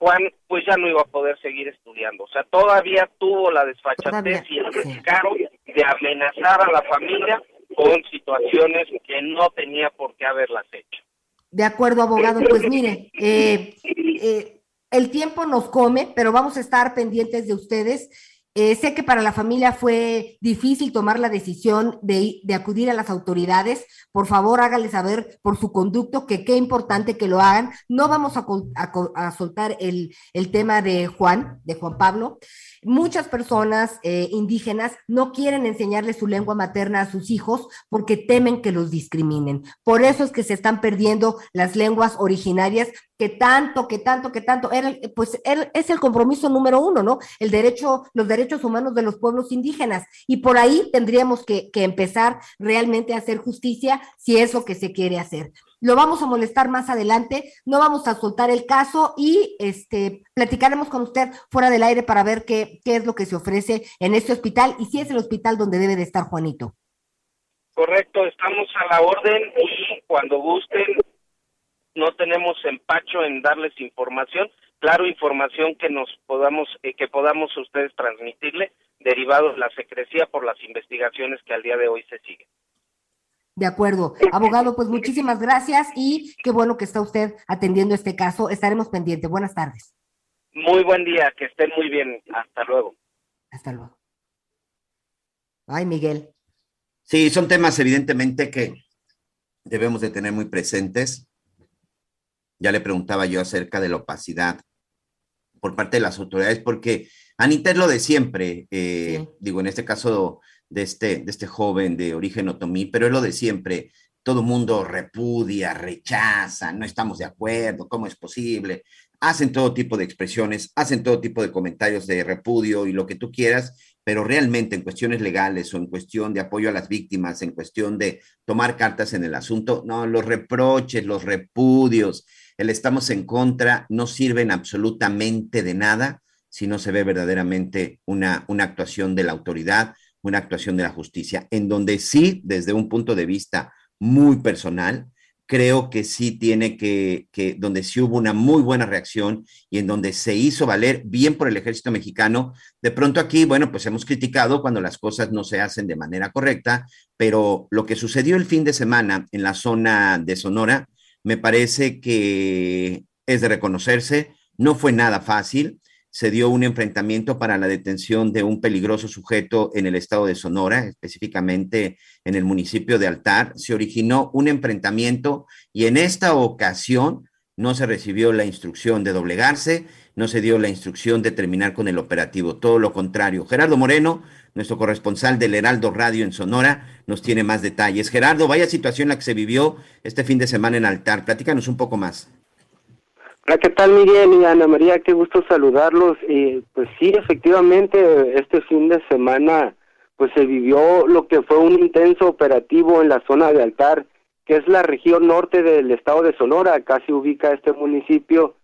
J: Juan pues ya no iba a poder seguir estudiando. O sea, todavía tuvo la desfachatez y el descaro de amenazar a la familia con situaciones que no tenía por qué haberlas hecho.
C: De acuerdo, abogado. Pues mire, eh, eh, el tiempo nos come, pero vamos a estar pendientes de ustedes. Eh, sé que para la familia fue difícil tomar la decisión de, acudir a las autoridades. Por favor, hágale saber por su conducto que qué importante que lo hagan. No vamos a, soltar el, el tema de Juan, de Juan Pablo. muchas personas eh, indígenas no quieren enseñarle su lengua materna a sus hijos porque temen que los discriminen. Por eso es que se están perdiendo las lenguas originarias que tanto, que tanto, que tanto, era, pues es el compromiso número uno, ¿no? El derecho, los derechos humanos de los pueblos indígenas. Y por ahí tendríamos que, que empezar realmente a hacer justicia si es lo que se quiere hacer lo vamos a molestar más adelante, no vamos a soltar el caso y este platicaremos con usted fuera del aire para ver qué, qué es lo que se ofrece en este hospital y si es el hospital donde debe de estar Juanito.
J: Correcto, estamos a la orden y cuando gusten no tenemos empacho en darles información, claro, información que nos podamos eh, que podamos ustedes transmitirle derivado de la secrecía por las investigaciones que al día de hoy se siguen.
C: De acuerdo. Abogado, pues muchísimas gracias y qué bueno que está usted atendiendo este caso. Estaremos pendientes. Buenas tardes.
J: Muy buen día, que estén muy bien. Hasta luego.
C: Hasta luego. Ay, Miguel.
D: Sí, son temas evidentemente que debemos de tener muy presentes. Ya le preguntaba yo acerca de la opacidad por parte de las autoridades, porque Anita es lo de siempre. Eh, digo, en este caso de este, de este joven de origen otomí, pero es lo de siempre. Todo mundo repudia, rechaza, no estamos de acuerdo, ¿cómo es posible? Hacen todo tipo de expresiones, hacen todo tipo de comentarios de repudio y lo que tú quieras, pero realmente en cuestiones legales o en cuestión de apoyo a las víctimas, en cuestión de tomar cartas en el asunto, no, los reproches, los repudios, el estamos en contra, no sirven absolutamente de nada si no se ve verdaderamente una, una actuación de la autoridad una actuación de la justicia, en donde sí, desde un punto de vista muy personal, creo que sí tiene que, que, donde sí hubo una muy buena reacción y en donde se hizo valer bien por el ejército mexicano. De pronto aquí, bueno, pues hemos criticado cuando las cosas no se hacen de manera correcta, pero lo que sucedió el fin de semana en la zona de Sonora, me parece que es de reconocerse, no fue nada fácil. Se dio un enfrentamiento para la detención de un peligroso sujeto en el estado de Sonora, específicamente en el municipio de Altar. Se originó un enfrentamiento y en esta ocasión no se recibió la instrucción de doblegarse, no se dio la instrucción de terminar con el operativo, todo lo contrario. Gerardo Moreno, nuestro corresponsal del Heraldo Radio en Sonora, nos tiene más detalles. Gerardo, vaya situación la que se vivió este fin de semana en Altar. Platícanos un poco más.
K: Hola, ¿qué tal Miguel y Ana María? Qué gusto saludarlos. Y pues sí, efectivamente, este fin de semana pues se vivió lo que fue un intenso operativo en la zona de Altar, que es la región norte del estado de Sonora, se ubica este municipio,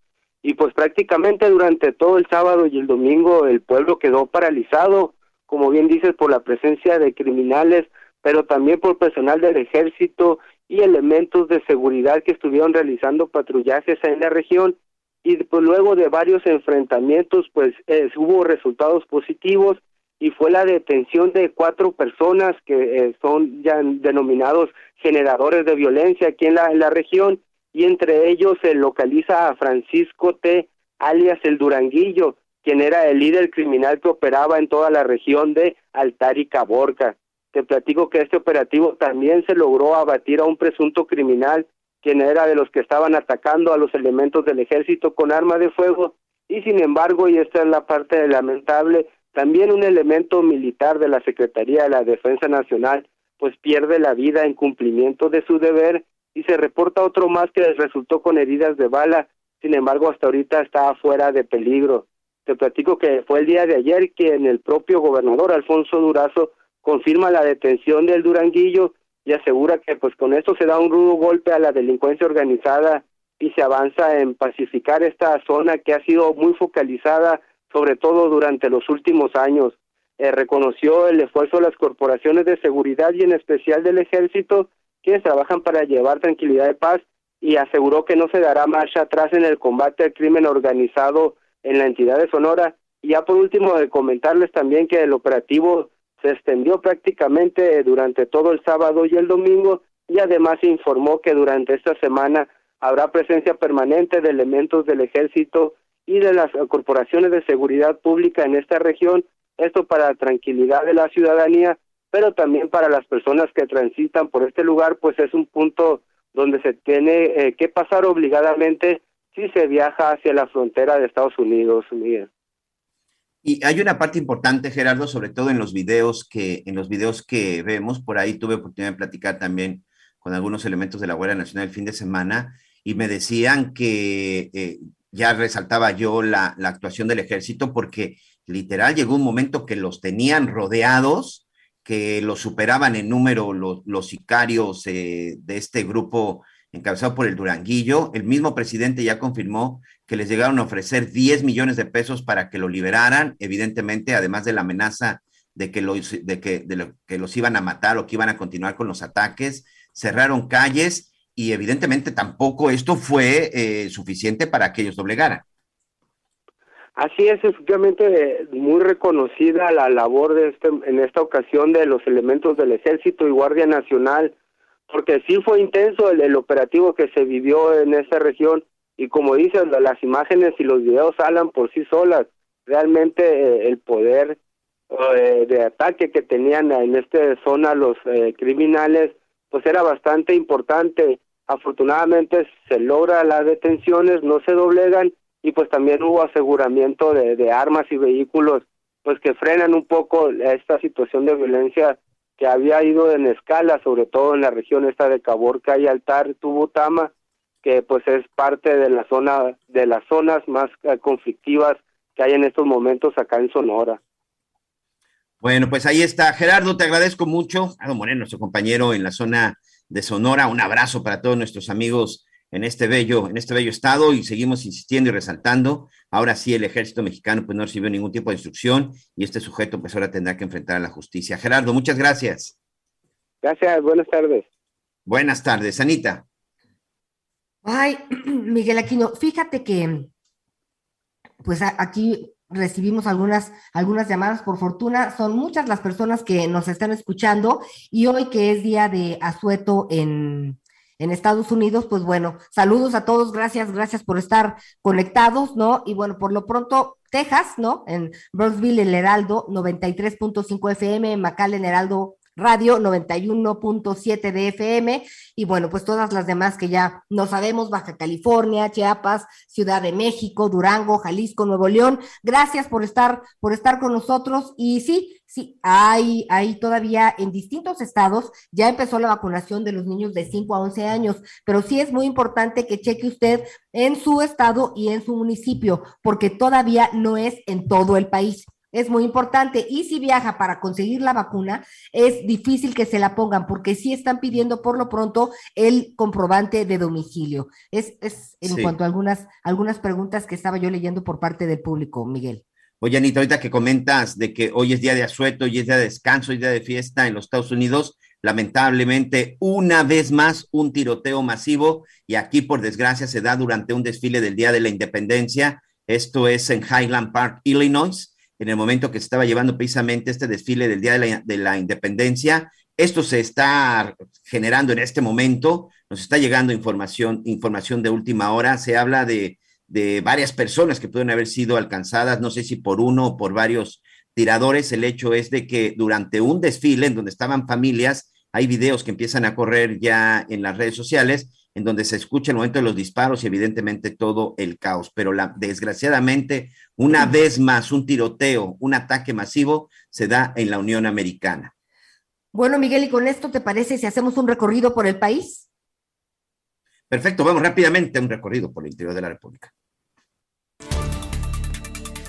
K: y pues prácticamente durante todo el sábado y el domingo el pueblo quedó paralizado, como bien dices, por la presencia de criminales, pero también por personal del ejército y elementos de seguridad que estuvieron realizando patrullajes en la región. Y pues luego de varios enfrentamientos pues eh, hubo resultados positivos y fue la detención de cuatro personas que eh, son ya denominados generadores de violencia aquí en la, en la región y entre ellos se localiza a Francisco T. alias el Duranguillo quien era el líder criminal que operaba en toda la región de Altar y Caborca. Te platico que este operativo también se logró abatir a un presunto criminal, quien era de los que estaban atacando a los elementos del ejército con arma de fuego, y sin embargo, y esta es la parte lamentable, también un elemento militar de la Secretaría de la Defensa Nacional, pues pierde la vida en cumplimiento de su deber, y se reporta otro más que resultó con heridas de bala, sin embargo, hasta ahorita está fuera de peligro. Te platico que fue el día de ayer que en el propio gobernador Alfonso Durazo confirma la detención del Duranguillo y asegura que pues con esto se da un rudo golpe a la delincuencia organizada y se avanza en pacificar esta zona que ha sido muy focalizada sobre todo durante los últimos años. Eh, reconoció el esfuerzo de las corporaciones de seguridad y en especial del ejército quienes trabajan para llevar tranquilidad y paz y aseguró que no se dará marcha atrás en el combate al crimen organizado en la entidad de Sonora. Y ya por último, de comentarles también que el operativo se extendió prácticamente durante todo el sábado y el domingo y además informó que durante esta semana habrá presencia permanente de elementos del ejército y de las corporaciones de seguridad pública en esta región, esto para la tranquilidad de la ciudadanía, pero también para las personas que transitan por este lugar, pues es un punto donde se tiene eh, que pasar obligadamente si se viaja hacia la frontera de Estados Unidos. Miguel.
D: Y hay una parte importante, Gerardo, sobre todo en los videos que, en los videos que vemos, por ahí tuve oportunidad de platicar también con algunos elementos de la Guardia Nacional el fin de semana, y me decían que eh, ya resaltaba yo la, la, actuación del ejército, porque literal llegó un momento que los tenían rodeados, que los superaban en número los, los sicarios eh, de este grupo encabezado por el Duranguillo. El mismo presidente ya confirmó que les llegaron a ofrecer 10 millones de pesos para que lo liberaran, evidentemente, además de la amenaza de que, los, de que, de lo, que los iban a matar o que iban a continuar con los ataques, cerraron calles y evidentemente tampoco esto fue eh, suficiente para que ellos doblegaran.
K: Así es, efectivamente, muy reconocida la labor de este, en esta ocasión de los elementos del Ejército y Guardia Nacional, porque sí fue intenso el, el operativo que se vivió en esa región y como dicen, las imágenes y los videos hablan por sí solas. Realmente eh, el poder eh, de ataque que tenían en esta zona los eh, criminales, pues era bastante importante. Afortunadamente se logra las detenciones, no se doblegan y pues también hubo aseguramiento de, de armas y vehículos pues que frenan un poco esta situación de violencia que había ido en escala, sobre todo en la región esta de Caborca y Altar, Tubutama, que pues es parte de la zona de las zonas más eh, conflictivas que hay en estos momentos acá en Sonora.
D: Bueno, pues ahí está. Gerardo, te agradezco mucho. Gerardo Moreno, nuestro compañero en la zona de Sonora. Un abrazo para todos nuestros amigos en este bello, en este bello estado y seguimos insistiendo y resaltando. Ahora sí, el ejército mexicano pues no recibió ningún tipo de instrucción y este sujeto pues ahora tendrá que enfrentar a la justicia. Gerardo, muchas gracias.
K: Gracias, buenas tardes.
D: Buenas tardes, Anita.
C: Ay, Miguel Aquino, fíjate que pues aquí recibimos algunas, algunas llamadas, por fortuna, son muchas las personas que nos están escuchando y hoy que es día de asueto en, en Estados Unidos, pues bueno, saludos a todos, gracias, gracias por estar conectados, ¿no? Y bueno, por lo pronto, Texas, ¿no? En Brownsville, el Heraldo, 93.5 FM, en Heraldo Radio 91.7 de FM y bueno, pues todas las demás que ya no sabemos, Baja California, Chiapas, Ciudad de México, Durango, Jalisco, Nuevo León. Gracias por estar por estar con nosotros y sí, sí, hay hay todavía en distintos estados ya empezó la vacunación de los niños de 5 a 11 años, pero sí es muy importante que cheque usted en su estado y en su municipio porque todavía no es en todo el país es muy importante. Y si viaja para conseguir la vacuna, es difícil que se la pongan porque sí están pidiendo por lo pronto el comprobante de domicilio. Es, es en
D: Sí.
C: cuanto a algunas, algunas preguntas que estaba yo leyendo por parte del público, Miguel.
D: Oye, Anita, ahorita que comentas de que hoy es día de asueto, hoy es día de descanso, hoy es día de fiesta en los Estados Unidos, lamentablemente, una vez más, un tiroteo masivo y aquí, por desgracia, se da durante un desfile del Día de la Independencia. Esto es en Highland Park, Illinois, en el momento que se estaba llevando precisamente este desfile del Día de la, de la Independencia. Esto se está generando en este momento, nos está llegando información, información de última hora, se habla de, de varias personas que pueden haber sido alcanzadas, no sé si por uno o por varios tiradores. El hecho es de que durante un desfile en donde estaban familias, hay videos que empiezan a correr ya en las redes sociales, en donde se escucha el momento de los disparos y evidentemente todo el caos. Pero la, desgraciadamente, una vez más, un tiroteo, un ataque masivo se da en la Unión Americana.
C: Bueno, Miguel, y con esto te parece si hacemos un recorrido por el país?
D: Perfecto, vamos rápidamente a un recorrido por el interior de la República.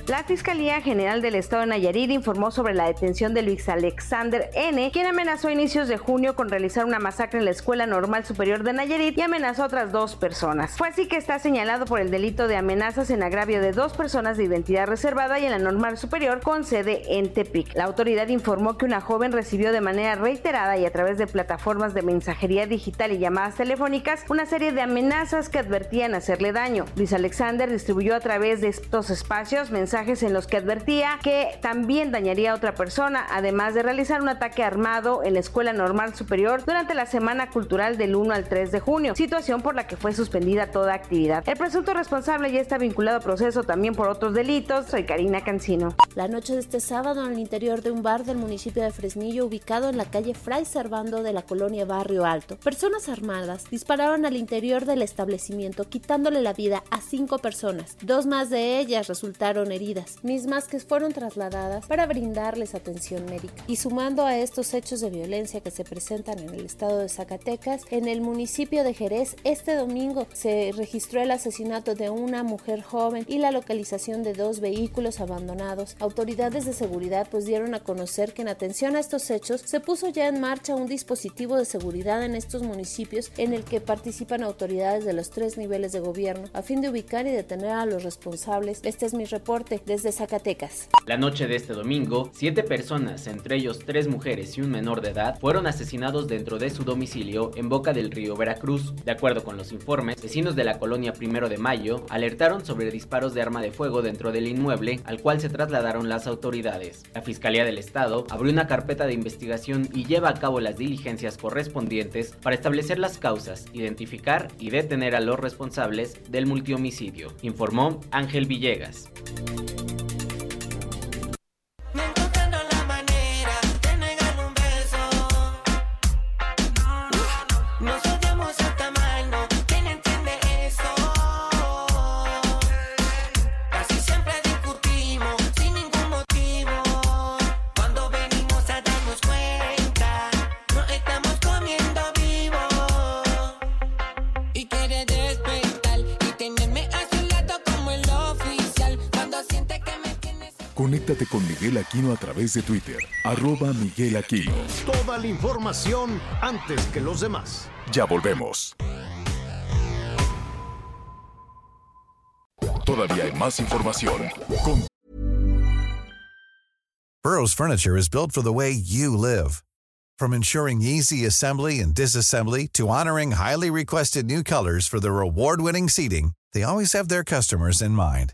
L: La Fiscalía General del Estado de Nayarit informó sobre la detención de Luis Alexander N., quien amenazó a inicios de junio con realizar una masacre en la Escuela Normal Superior de Nayarit y amenazó a otras dos personas. Fue así que está señalado por el delito de amenazas en agravio de dos personas de identidad reservada y en la Normal Superior con sede en Tepic. La autoridad informó que una joven recibió de manera reiterada y a través de plataformas de mensajería digital y llamadas telefónicas una serie de amenazas que advertían hacerle daño. Luis Alexander distribuyó a través de estos espacios mensajes en los que advertía que también dañaría a otra persona, además de realizar un ataque armado en la Escuela Normal Superior durante la Semana Cultural del 1 al 3 de junio, situación por la que fue suspendida toda actividad. El presunto responsable ya está vinculado a proceso también por otros delitos. Soy Karina Cancino.
M: La noche de este sábado en el interior de un bar del municipio de Fresnillo ubicado en la calle Fray Servando de la colonia Barrio Alto, personas armadas dispararon al interior del establecimiento quitándole la vida a cinco personas. Dos más de ellas resultaron heridas heridas, mismas que fueron trasladadas para brindarles atención médica. Y sumando a estos hechos de violencia que se presentan en el estado de Zacatecas, en el municipio de Jerez, este domingo se registró el asesinato de una mujer joven y la localización de dos vehículos abandonados. Autoridades de seguridad pues dieron a conocer que en atención a estos hechos se puso ya en marcha un dispositivo de seguridad en estos municipios en el que participan autoridades de los tres niveles de gobierno a fin de ubicar y detener a los responsables. Este es mi reporte desde Zacatecas.
N: La noche de este domingo, siete personas, entre ellos tres mujeres y un menor de edad, fueron asesinados dentro de su domicilio en Boca del Río Veracruz. De acuerdo con los informes, vecinos de la colonia Primero de Mayo alertaron sobre disparos de arma de fuego dentro del inmueble al cual se trasladaron las autoridades. La Fiscalía del Estado abrió una carpeta de investigación y lleva a cabo las diligencias correspondientes para establecer las causas, identificar y detener a los responsables del multihomicidio, informó Ángel Villegas.
A: thank you
F: Conéctate con Miguel Aquino a través de Twitter, arroba Miguel Aquino.
G: Toda la información antes que los demás.
F: Ya volvemos. Todavía hay más información. Con
O: Burrow's furniture is built for the way you live. From ensuring easy assembly and disassembly to honoring highly requested new colors for their award-winning seating, they always have their customers in mind.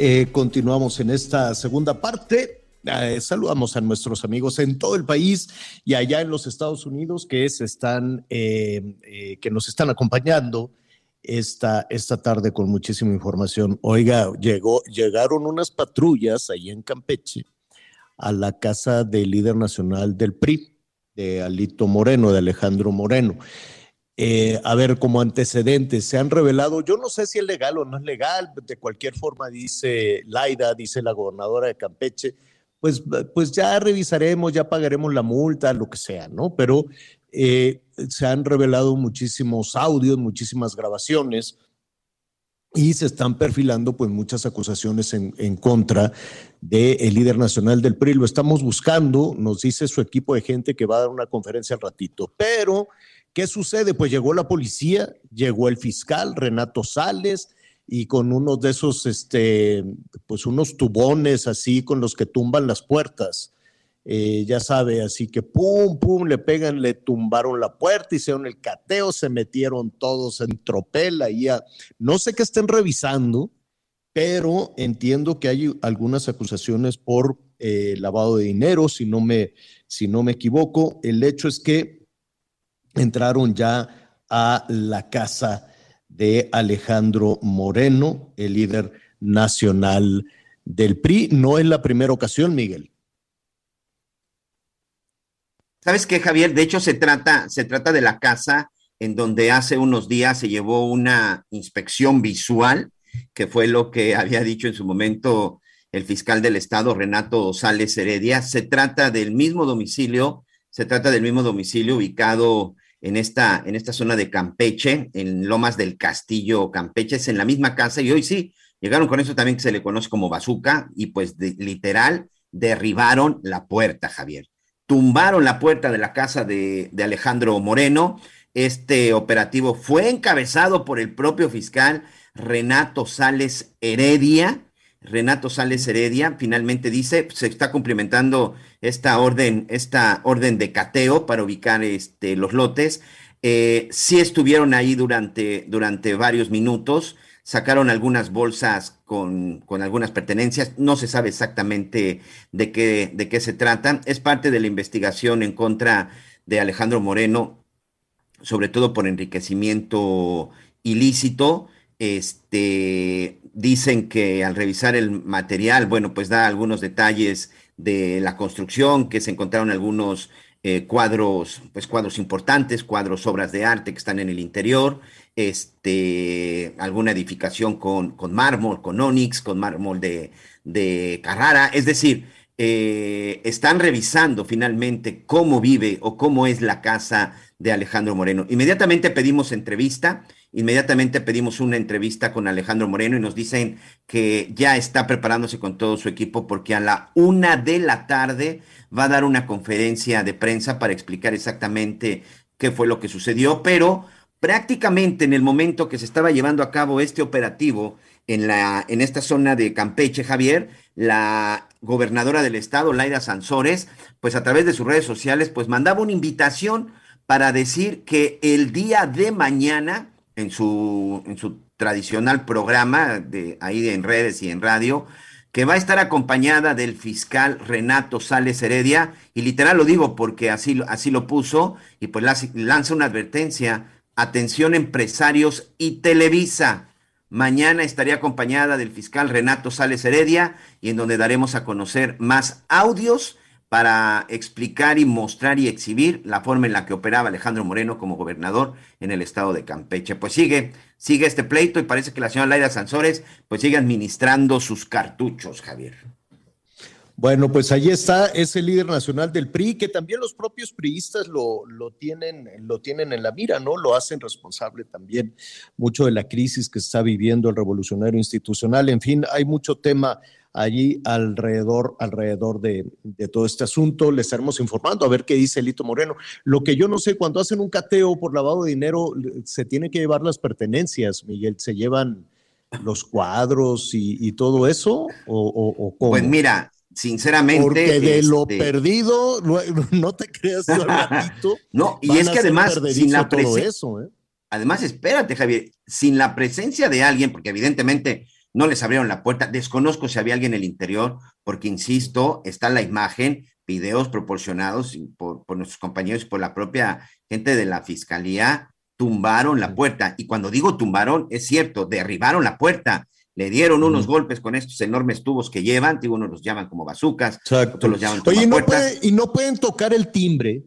B: Eh, continuamos en esta segunda parte. Eh, saludamos a nuestros amigos en todo el país y allá en los Estados Unidos que están, eh, que nos están acompañando esta, esta tarde con muchísima información. Oiga, llegó, llegaron unas patrullas ahí en Campeche a la casa del líder nacional del PRI, de Alito Moreno, de Alejandro Moreno. Eh, a ver, como antecedentes, se han revelado, yo no sé si es legal o no es legal, de cualquier forma dice Laida, dice la gobernadora de Campeche, pues, pues ya revisaremos, ya pagaremos la multa, lo que sea, ¿no? Pero eh, se han revelado muchísimos audios, muchísimas grabaciones y se están perfilando pues muchas acusaciones en, en contra del líder nacional del PRI. Lo estamos buscando, nos dice su equipo de gente que va a dar una conferencia al ratito, pero ¿qué sucede? Pues llegó la policía, llegó el fiscal Renato Sales y con unos de esos, este, pues unos tubones así con los que tumban las puertas. Eh, ya sabe, así que pum, pum, le pegan, le tumbaron la puerta, hicieron el cateo, se metieron todos en tropel ahí. a- no sé qué estén revisando, pero entiendo que hay algunas acusaciones por eh, lavado de dinero, si no, me, si no me equivoco. El hecho es que entraron ya a la casa de Alejandro Moreno, el líder nacional del PRI. No es la primera ocasión, Miguel.
D: ¿Sabes qué, Javier? De hecho, se trata, se trata de la casa en donde hace unos días se llevó una inspección visual, que fue lo que había dicho en su momento el fiscal del estado, Renato Sales Heredia. Se trata del mismo domicilio, se trata del mismo domicilio ubicado en esta, en esta zona de Campeche, en Lomas del Castillo, Campeche, es en la misma casa y hoy sí, llegaron con eso también que se le conoce como bazooka y pues literal derribaron la puerta, Javier tumbaron la puerta de la casa de, de Alejandro Moreno. Este operativo fue encabezado por el propio fiscal Renato Sales Heredia. Renato Sales Heredia finalmente dice, se está cumplimentando esta orden, esta orden de cateo para ubicar este, los lotes. Eh, sí estuvieron ahí durante, durante varios minutos, sacaron algunas bolsas con, con, algunas pertenencias, no se sabe exactamente de qué, de qué se trata, es parte de la investigación en contra de Alejandro Moreno, sobre todo por enriquecimiento ilícito. Este, dicen que al revisar el material, bueno, pues da algunos detalles de la construcción, que se encontraron algunos eh, cuadros, pues cuadros importantes, cuadros, obras de arte que están en el interior, este, alguna edificación con, con mármol, con onix, con mármol de, de Carrara, es decir, eh, están revisando finalmente cómo vive o cómo es la casa de Alejandro Moreno. Inmediatamente pedimos entrevista, inmediatamente pedimos una entrevista con Alejandro Moreno y nos dicen que ya está preparándose con todo su equipo porque a la una de la tarde va a dar una conferencia de prensa para explicar exactamente qué fue lo que sucedió, pero prácticamente en el momento que se estaba llevando a cabo este operativo en, la, en esta zona de Campeche, Javier, la gobernadora del estado, Laira Sansores, pues a través de sus redes sociales, pues mandaba una invitación para decir que el día de mañana, en su, en su tradicional programa de ahí en redes y en radio, que va a estar acompañada del fiscal Renato Sales Heredia, y literal lo digo porque así, así lo puso, y pues lanza una advertencia, atención empresarios y Televisa. Mañana estaría acompañada del fiscal Renato Sales Heredia y en donde daremos a conocer más audios para explicar y mostrar y exhibir la forma en la que operaba Alejandro Moreno como gobernador en el estado de Campeche. Pues sigue, sigue este pleito y parece que la señora Laida Sansores pues sigue administrando sus cartuchos, Javier.
B: Bueno, pues ahí está ese líder nacional del PRI, que también los propios priistas lo, lo, tienen, lo tienen en la mira, ¿no? Lo hacen responsable también mucho de la crisis que está viviendo el revolucionario institucional. En fin, hay mucho tema allí alrededor, alrededor de, de, todo este asunto. Le estaremos informando a ver qué dice Lito Moreno. Lo que yo no sé, cuando hacen un cateo por lavado de dinero, se tiene que llevar las pertenencias, Miguel, se llevan los cuadros y, y todo eso, o, o, o cómo?
D: Pues mira, sinceramente.
B: Porque de
D: este...
B: lo perdido, no te creas ratito.
D: no, y es que además, sin la presencia.
B: ¿eh?
D: Además, espérate, Javier, sin la presencia de alguien, porque evidentemente no les abrieron la puerta. Desconozco si había alguien en el interior, porque insisto, está la imagen, videos proporcionados por, por, nuestros compañeros y por la propia gente de la fiscalía, tumbaron la puerta. Y cuando digo tumbaron, es cierto, derribaron la puerta. Le dieron unos uh -huh. golpes con estos enormes tubos que llevan, digo, unos los llaman como bazucas, otros los llaman
B: Oye, no puede, y no pueden tocar el timbre,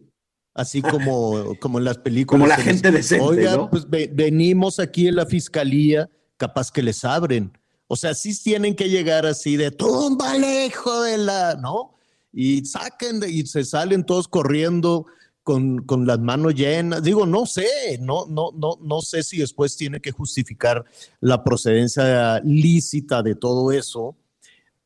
B: así como, como en las películas.
D: Como la gente les, decente,
B: Oiga,
D: ¿no?
B: pues ve, venimos aquí en la fiscalía, capaz que les abren. O sea, sí tienen que llegar así de túmbale, hijo de la, ¿no? Y saquen de, y se salen todos corriendo con, con, las manos llenas. Digo, no sé, no, no, no, no sé si después tiene que justificar la procedencia lícita de todo eso.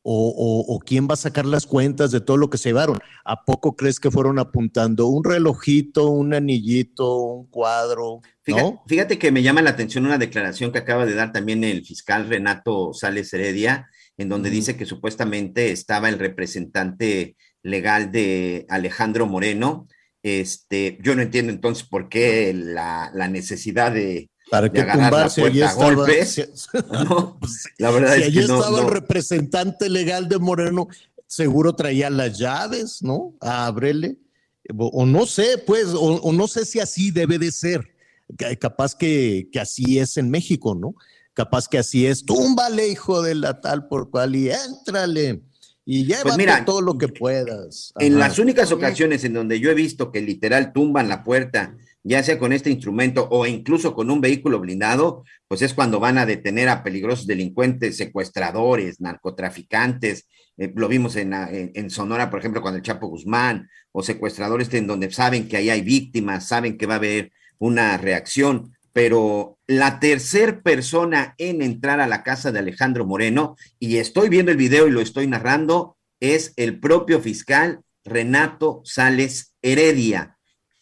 B: O, o, o, quién va a sacar las cuentas de todo lo que se llevaron. ¿A poco crees que fueron apuntando un relojito, un anillito, un cuadro?
D: Fíjate,
B: ¿no?
D: fíjate que me llama la atención una declaración que acaba de dar también el fiscal Renato Sales Heredia, en donde mm. dice que supuestamente estaba el representante legal de Alejandro Moreno. Este, yo no entiendo entonces por qué la, la necesidad de,
B: para que tumbarse allí estaba,
D: golpes,
B: si,
D: no, la verdad
B: si
D: es
B: allí
D: que no,
B: estaba
D: no.
B: el representante legal de Moreno, seguro traía las llaves, ¿no? Ábrele. O no sé, pues, o, o, no sé si así debe de ser. Capaz que, que así es en México, ¿no? Capaz que así es. Túmbale, hijo de la tal por cual, y éntrale. Y llévate
D: pues mira,
B: todo lo que puedas.
D: Ajá. En las únicas ocasiones en donde yo he visto que literal tumban la puerta, ya sea con este instrumento o incluso con un vehículo blindado, pues es cuando van a detener a peligrosos delincuentes, secuestradores, narcotraficantes. Eh, lo vimos en, en, Sonora, por ejemplo, con el Chapo Guzmán, o secuestradores en donde saben que ahí hay víctimas, saben que va a haber una reacción. Pero la tercer persona en entrar a la casa de Alejandro Moreno, y estoy viendo el video y lo estoy narrando, es el propio fiscal Renato Sales Heredia.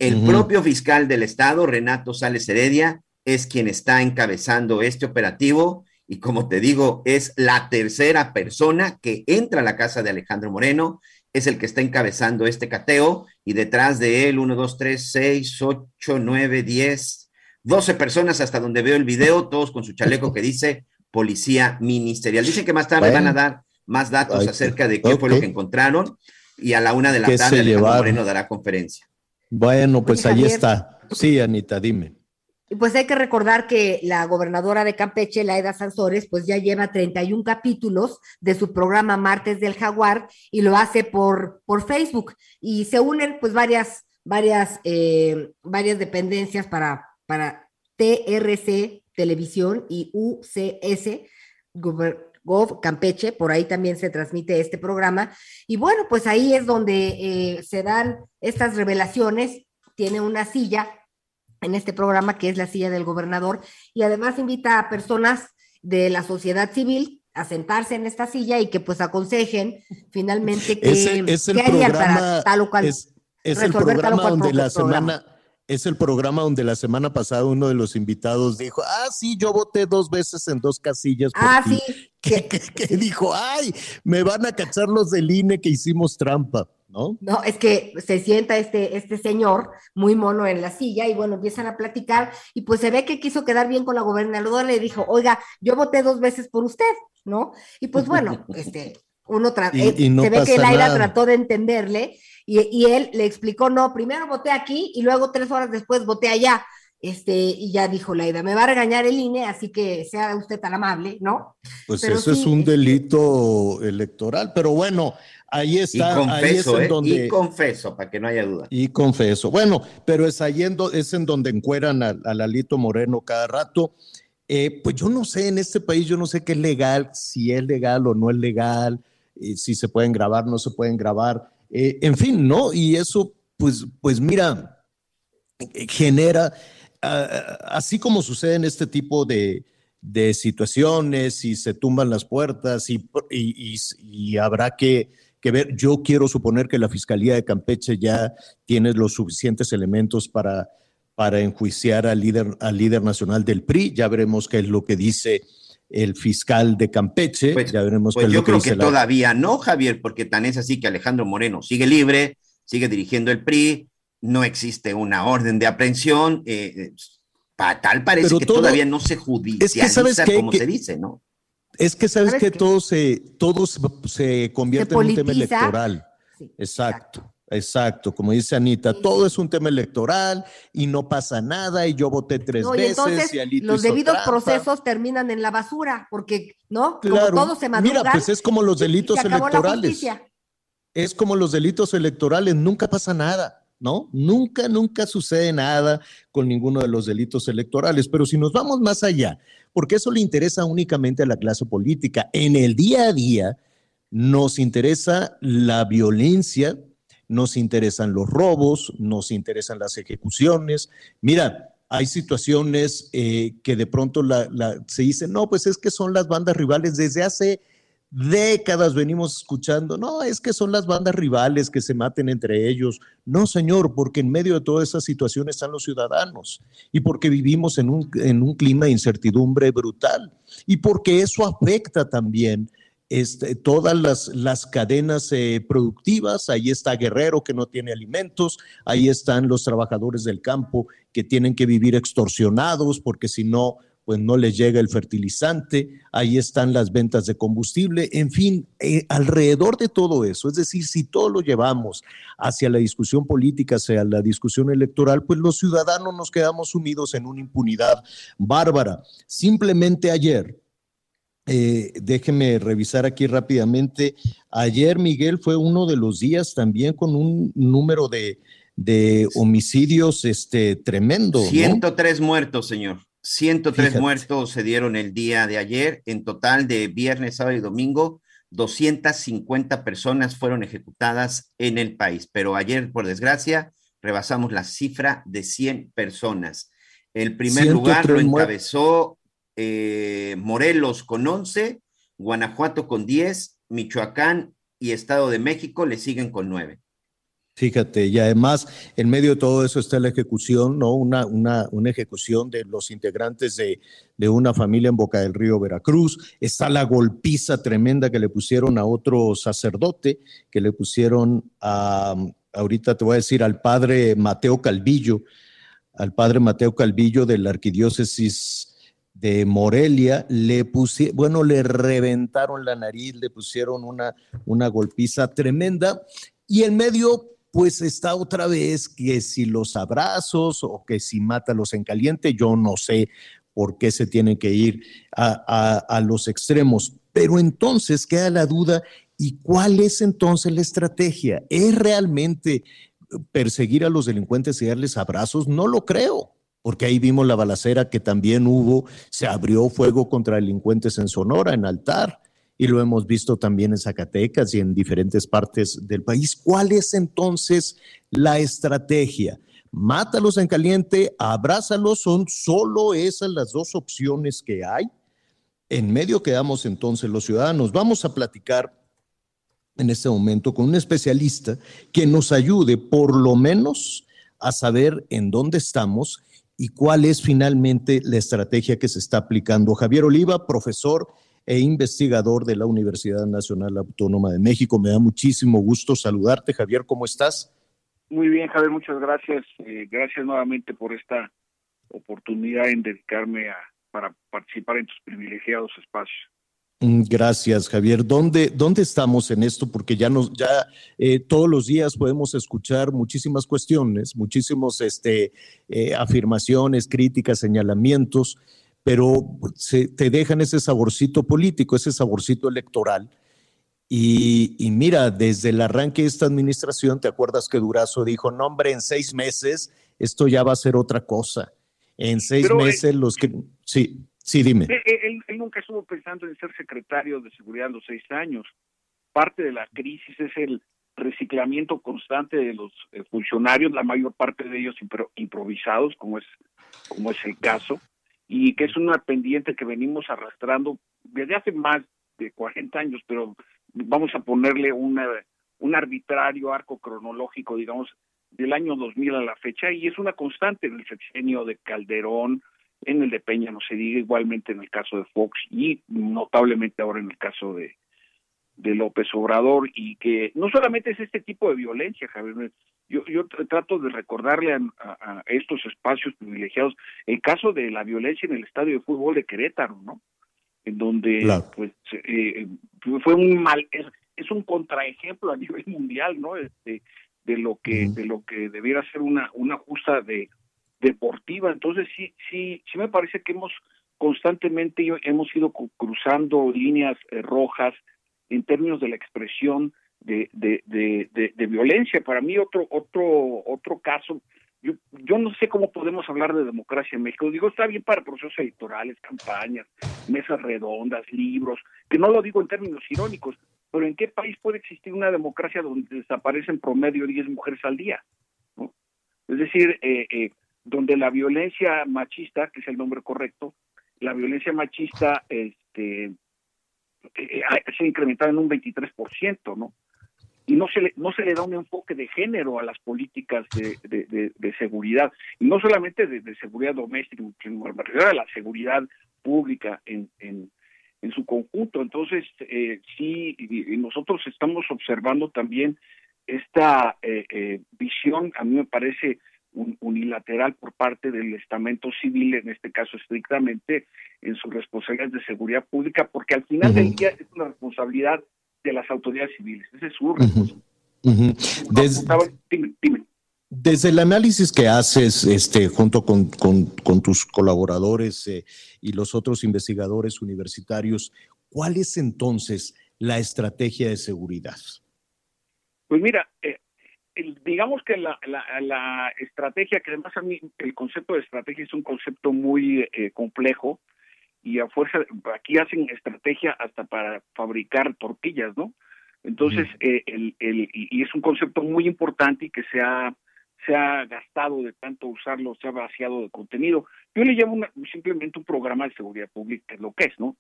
D: El uh -huh. propio fiscal del estado, Renato Sales Heredia, es quien está encabezando este operativo y como te digo, es la tercera persona que entra a la casa de Alejandro Moreno, es el que está encabezando este cateo y detrás de él, 1, 2, 3, 6, 8, 9, 10, 12 personas hasta donde veo el video, todos con su chaleco que dice policía ministerial. Dicen que más tarde
B: Bueno.
D: van a dar más datos acerca de qué fue lo que encontraron y a la una de la
B: ¿Qué
D: tarde Alejandro
B: llevaron?
D: Moreno dará conferencia.
B: Bueno, pues ahí está. Sí, Anita, dime.
C: Y pues hay que recordar que la gobernadora de Campeche, Laida Sansores, pues ya lleva 31 capítulos de su programa Martes del Jaguar y lo hace por, por Facebook. Y se unen pues varias, varias, eh, varias dependencias para, para TRC Televisión y UCS Gober- Gov Campeche, por ahí también se transmite este programa. Y bueno, pues ahí es donde eh, se dan estas revelaciones. Tiene una silla en este programa que es la silla del gobernador y además invita a personas de la sociedad civil a sentarse en esta silla y que pues aconsejen finalmente qué,
B: Es el, es el programa,
C: para tal o cual
B: es, es el programa donde la
C: programa.
B: semana, es el programa donde la semana pasada uno de los invitados dijo, ah, sí, yo voté dos veces en dos casillas. por
C: Ah,
B: ti".
C: sí.
B: Que, que- que dijo, ay, me van a cachar los del INE que hicimos trampa, ¿no?
C: No, es que se sienta este, este señor muy mono en la silla y bueno, empiezan a platicar y pues se ve que quiso quedar bien con la gobernadora y le dijo, oiga, yo voté dos veces por usted, ¿no? Y pues bueno, este, uno
B: Y-
C: eh,
B: y no
C: se ve que
B: nada.
C: trató de entenderle y, y él le explicó, no, primero voté aquí y luego tres horas después voté allá. Este, y ya dijo Laida, me va a regañar el INE, así que sea usted tan amable, ¿no?
B: Pues
C: Pero
B: eso es un
C: este-
B: delito electoral, pero bueno, ahí
D: Y
B: está, ahí es
D: confeso,
B: en
D: ¿eh?
B: donde...
D: Y confeso, para que no haya duda.
B: Y confeso. Bueno, pero es ahí en, do- es en donde encueran a, a Lalito Moreno cada rato. Eh, pues yo no sé, en este país yo no sé qué es legal, si es legal o no es legal, eh, si se pueden grabar, no se pueden grabar, eh, en fin, ¿no? Y eso, pues, pues mira, genera, así como sucede en este tipo de, de situaciones y se tumban las puertas y, y- y- y habrá que, que ver, yo quiero suponer que la Fiscalía de Campeche ya tiene los suficientes elementos para, para enjuiciar al líder, al líder nacional del PRI, ya veremos qué es lo que dice el fiscal de Campeche, ya veremos qué
D: Pues
B: es
D: yo
B: lo que
D: creo
B: dice
D: que
B: la-
D: todavía no, Javier, porque tan es así que Alejandro Moreno sigue libre, sigue dirigiendo el PRI, no existe una orden de aprehensión, eh, eh, pa- tal parece
B: Pero
D: que
B: todo-
D: todavía no se judicializa
B: ¿sabes qué?
D: como
B: Que-
D: se dice, ¿no?
B: Es que sabes,
C: ¿Sabes
B: que todo se, todo se, se convierte
C: Se
B: en un tema electoral. exacto, exacto. Como dice Anita, todo es un tema electoral y no pasa nada y yo voté tres
C: No, y
B: veces
C: entonces
B: y Alito
C: los
B: hizo
C: debidos
B: trampa.
C: procesos terminan en la basura, porque, ¿no?
B: Claro.
C: Como todo se madruga.
B: Mira, pues es como los delitos electorales. es como los delitos electorales, nunca pasa nada, ¿no? Nunca, nunca sucede nada con ninguno de los delitos electorales. Pero si nos vamos más allá, porque eso le interesa únicamente a la clase política, en el día a día nos interesa la violencia, nos interesan los robos, nos interesan las ejecuciones. Mira, hay situaciones eh, que de pronto se dicen, no, pues es que son las bandas rivales desde hace décadas venimos escuchando, no, es que son las bandas rivales que se maten entre ellos. No, señor, porque en medio de toda esa situación están los ciudadanos y porque vivimos en un, en un clima de incertidumbre brutal y porque eso afecta también este, todas las, las cadenas eh, productivas. Ahí está Guerrero que no tiene alimentos, ahí están los trabajadores del campo que tienen que vivir extorsionados porque si no, pues no les llega el fertilizante, ahí están las ventas de combustible, en fin, eh, alrededor de todo eso, es decir, si todo lo llevamos hacia la discusión política, hacia la discusión electoral, pues los ciudadanos nos quedamos sumidos en una impunidad bárbara. Simplemente ayer, eh, déjeme revisar aquí rápidamente. Ayer, Miguel, fue uno de los días también con un número de, homicidios este, tremendo. ¿no?
D: 103 muertos, señor. 103
B: Fíjate.
D: muertos se dieron el día de ayer. En total de viernes, sábado y domingo, 250 personas fueron ejecutadas en el país. Pero ayer, por desgracia, rebasamos la cifra de 100 personas. El primer lugar lo
B: 103 muer-
D: encabezó eh, Morelos con 11, Guanajuato con 10, Michoacán y Estado de México le siguen con 9.
B: Fíjate, y además en medio de todo eso está la ejecución, ¿no? Una, una, una ejecución de los integrantes de, de una familia en Boca del Río, Veracruz. Está la golpiza tremenda que le pusieron a otro sacerdote, que le pusieron a, ahorita te voy a decir, al padre Mateo Calvillo, al padre Mateo Calvillo de la arquidiócesis de Morelia, le pusieron, bueno, le reventaron la nariz, le pusieron una, una golpiza tremenda y en medio pues está otra vez que si los abrazos o que si mátalos en caliente, yo no sé por qué se tienen que ir a, a, a los extremos. Pero entonces queda la duda, ¿y cuál es entonces la estrategia? ¿Es realmente perseguir a los delincuentes y darles abrazos? No lo creo porque ahí vimos la balacera que también hubo, se abrió fuego contra delincuentes en Sonora, en Altar, y lo hemos visto también en Zacatecas y en diferentes partes del país. ¿Cuál es entonces la estrategia? Mátalos en caliente, abrázalos, son solo esas las dos opciones que hay. En medio quedamos entonces los ciudadanos. Vamos a platicar en este momento con un especialista que nos ayude por lo menos a saber en dónde estamos y cuál es finalmente la estrategia que se está aplicando. Javier Oliva, profesor e investigador de la Universidad Nacional Autónoma de México. Me da muchísimo gusto saludarte. Javier, ¿cómo estás?
P: Muy bien, Javier, muchas gracias. Eh, gracias nuevamente por esta oportunidad en dedicarme a para participar en tus privilegiados espacios.
B: Mm, Gracias, Javier. ¿Dónde, ¿Dónde estamos en esto? Porque ya nos, ya eh, todos los días podemos escuchar muchísimas cuestiones, muchísimos este, eh, afirmaciones, críticas, señalamientos, pero se, te dejan ese saborcito político, ese saborcito electoral. Y, y mira, desde el arranque de esta administración, ¿te acuerdas que Durazo dijo, no, hombre, en seis meses esto ya va a ser otra cosa? En seis
P: Pero, eh,
B: meses los que... Sí, sí, dime.
P: Él, él- él nunca estuvo pensando en ser secretario de seguridad en los seis años. Parte de la crisis es el reciclamiento constante de los eh, funcionarios, la mayor parte de ellos impro- improvisados, como es, como es el caso, y que es una pendiente que venimos arrastrando desde hace más de 40 años, pero vamos a ponerle una, un arbitrario arco cronológico, digamos, del año 2000 a la fecha, y es una constante en el sexenio de Calderón, en el de Peña, no se diga, igualmente en el caso de Fox y notablemente ahora en el caso de, de López Obrador, y que no solamente es este tipo de violencia, Javier, yo, yo tr- trato de recordarle a, a- a estos espacios privilegiados el caso de la violencia en el estadio de fútbol de Querétaro, ¿no? En donde
B: Claro.
P: pues eh, fue un mal, es, es un contraejemplo a nivel mundial, ¿no? Este, de lo que de lo que debiera ser una una justa de deportiva entonces sí sí sí me parece que hemos constantemente hemos ido cruzando líneas eh, rojas en términos de la expresión de, de, de, de- violencia para mí otro otro otro caso yo, yo no sé cómo podemos hablar de democracia en México. Digo, está bien para procesos electorales, campañas, mesas redondas, libros, que no lo digo en términos irónicos, pero ¿en qué país puede existir una democracia donde desaparecen promedio 10 mujeres al día? Es decir, eh, eh, donde la violencia machista, que es el nombre correcto, la violencia machista este, eh, eh, se incrementado en un 23%, ¿no? Y no se le no se le da un enfoque de género a las políticas de, de, de- de seguridad y no solamente de, de seguridad doméstica sino a la seguridad pública en, en, en su conjunto. Entonces eh, sí y- nosotros estamos observando también esta eh, eh, visión a mí me parece un- unilateral por parte del estamento civil en este caso estrictamente en sus responsabilidades de seguridad pública porque al final del día es una responsabilidad de las autoridades civiles. Ese es su.
B: Des-
P: Dime, dime.
B: Desde el análisis que haces este, junto con, con- con tus colaboradores eh, y los otros investigadores universitarios, ¿cuál es entonces la estrategia de seguridad?
P: Pues mira, eh, el- digamos que la, la, la estrategia, que además a mí el concepto de estrategia es un concepto muy eh, complejo y a fuerza, aquí hacen estrategia hasta para fabricar tortillas, ¿no? Entonces, eh, el, el, y es un concepto muy importante y que se ha, se ha gastado de tanto usarlo, se ha vaciado de contenido. Yo le llamo una- simplemente un programa de seguridad pública, que es lo que es, ¿no?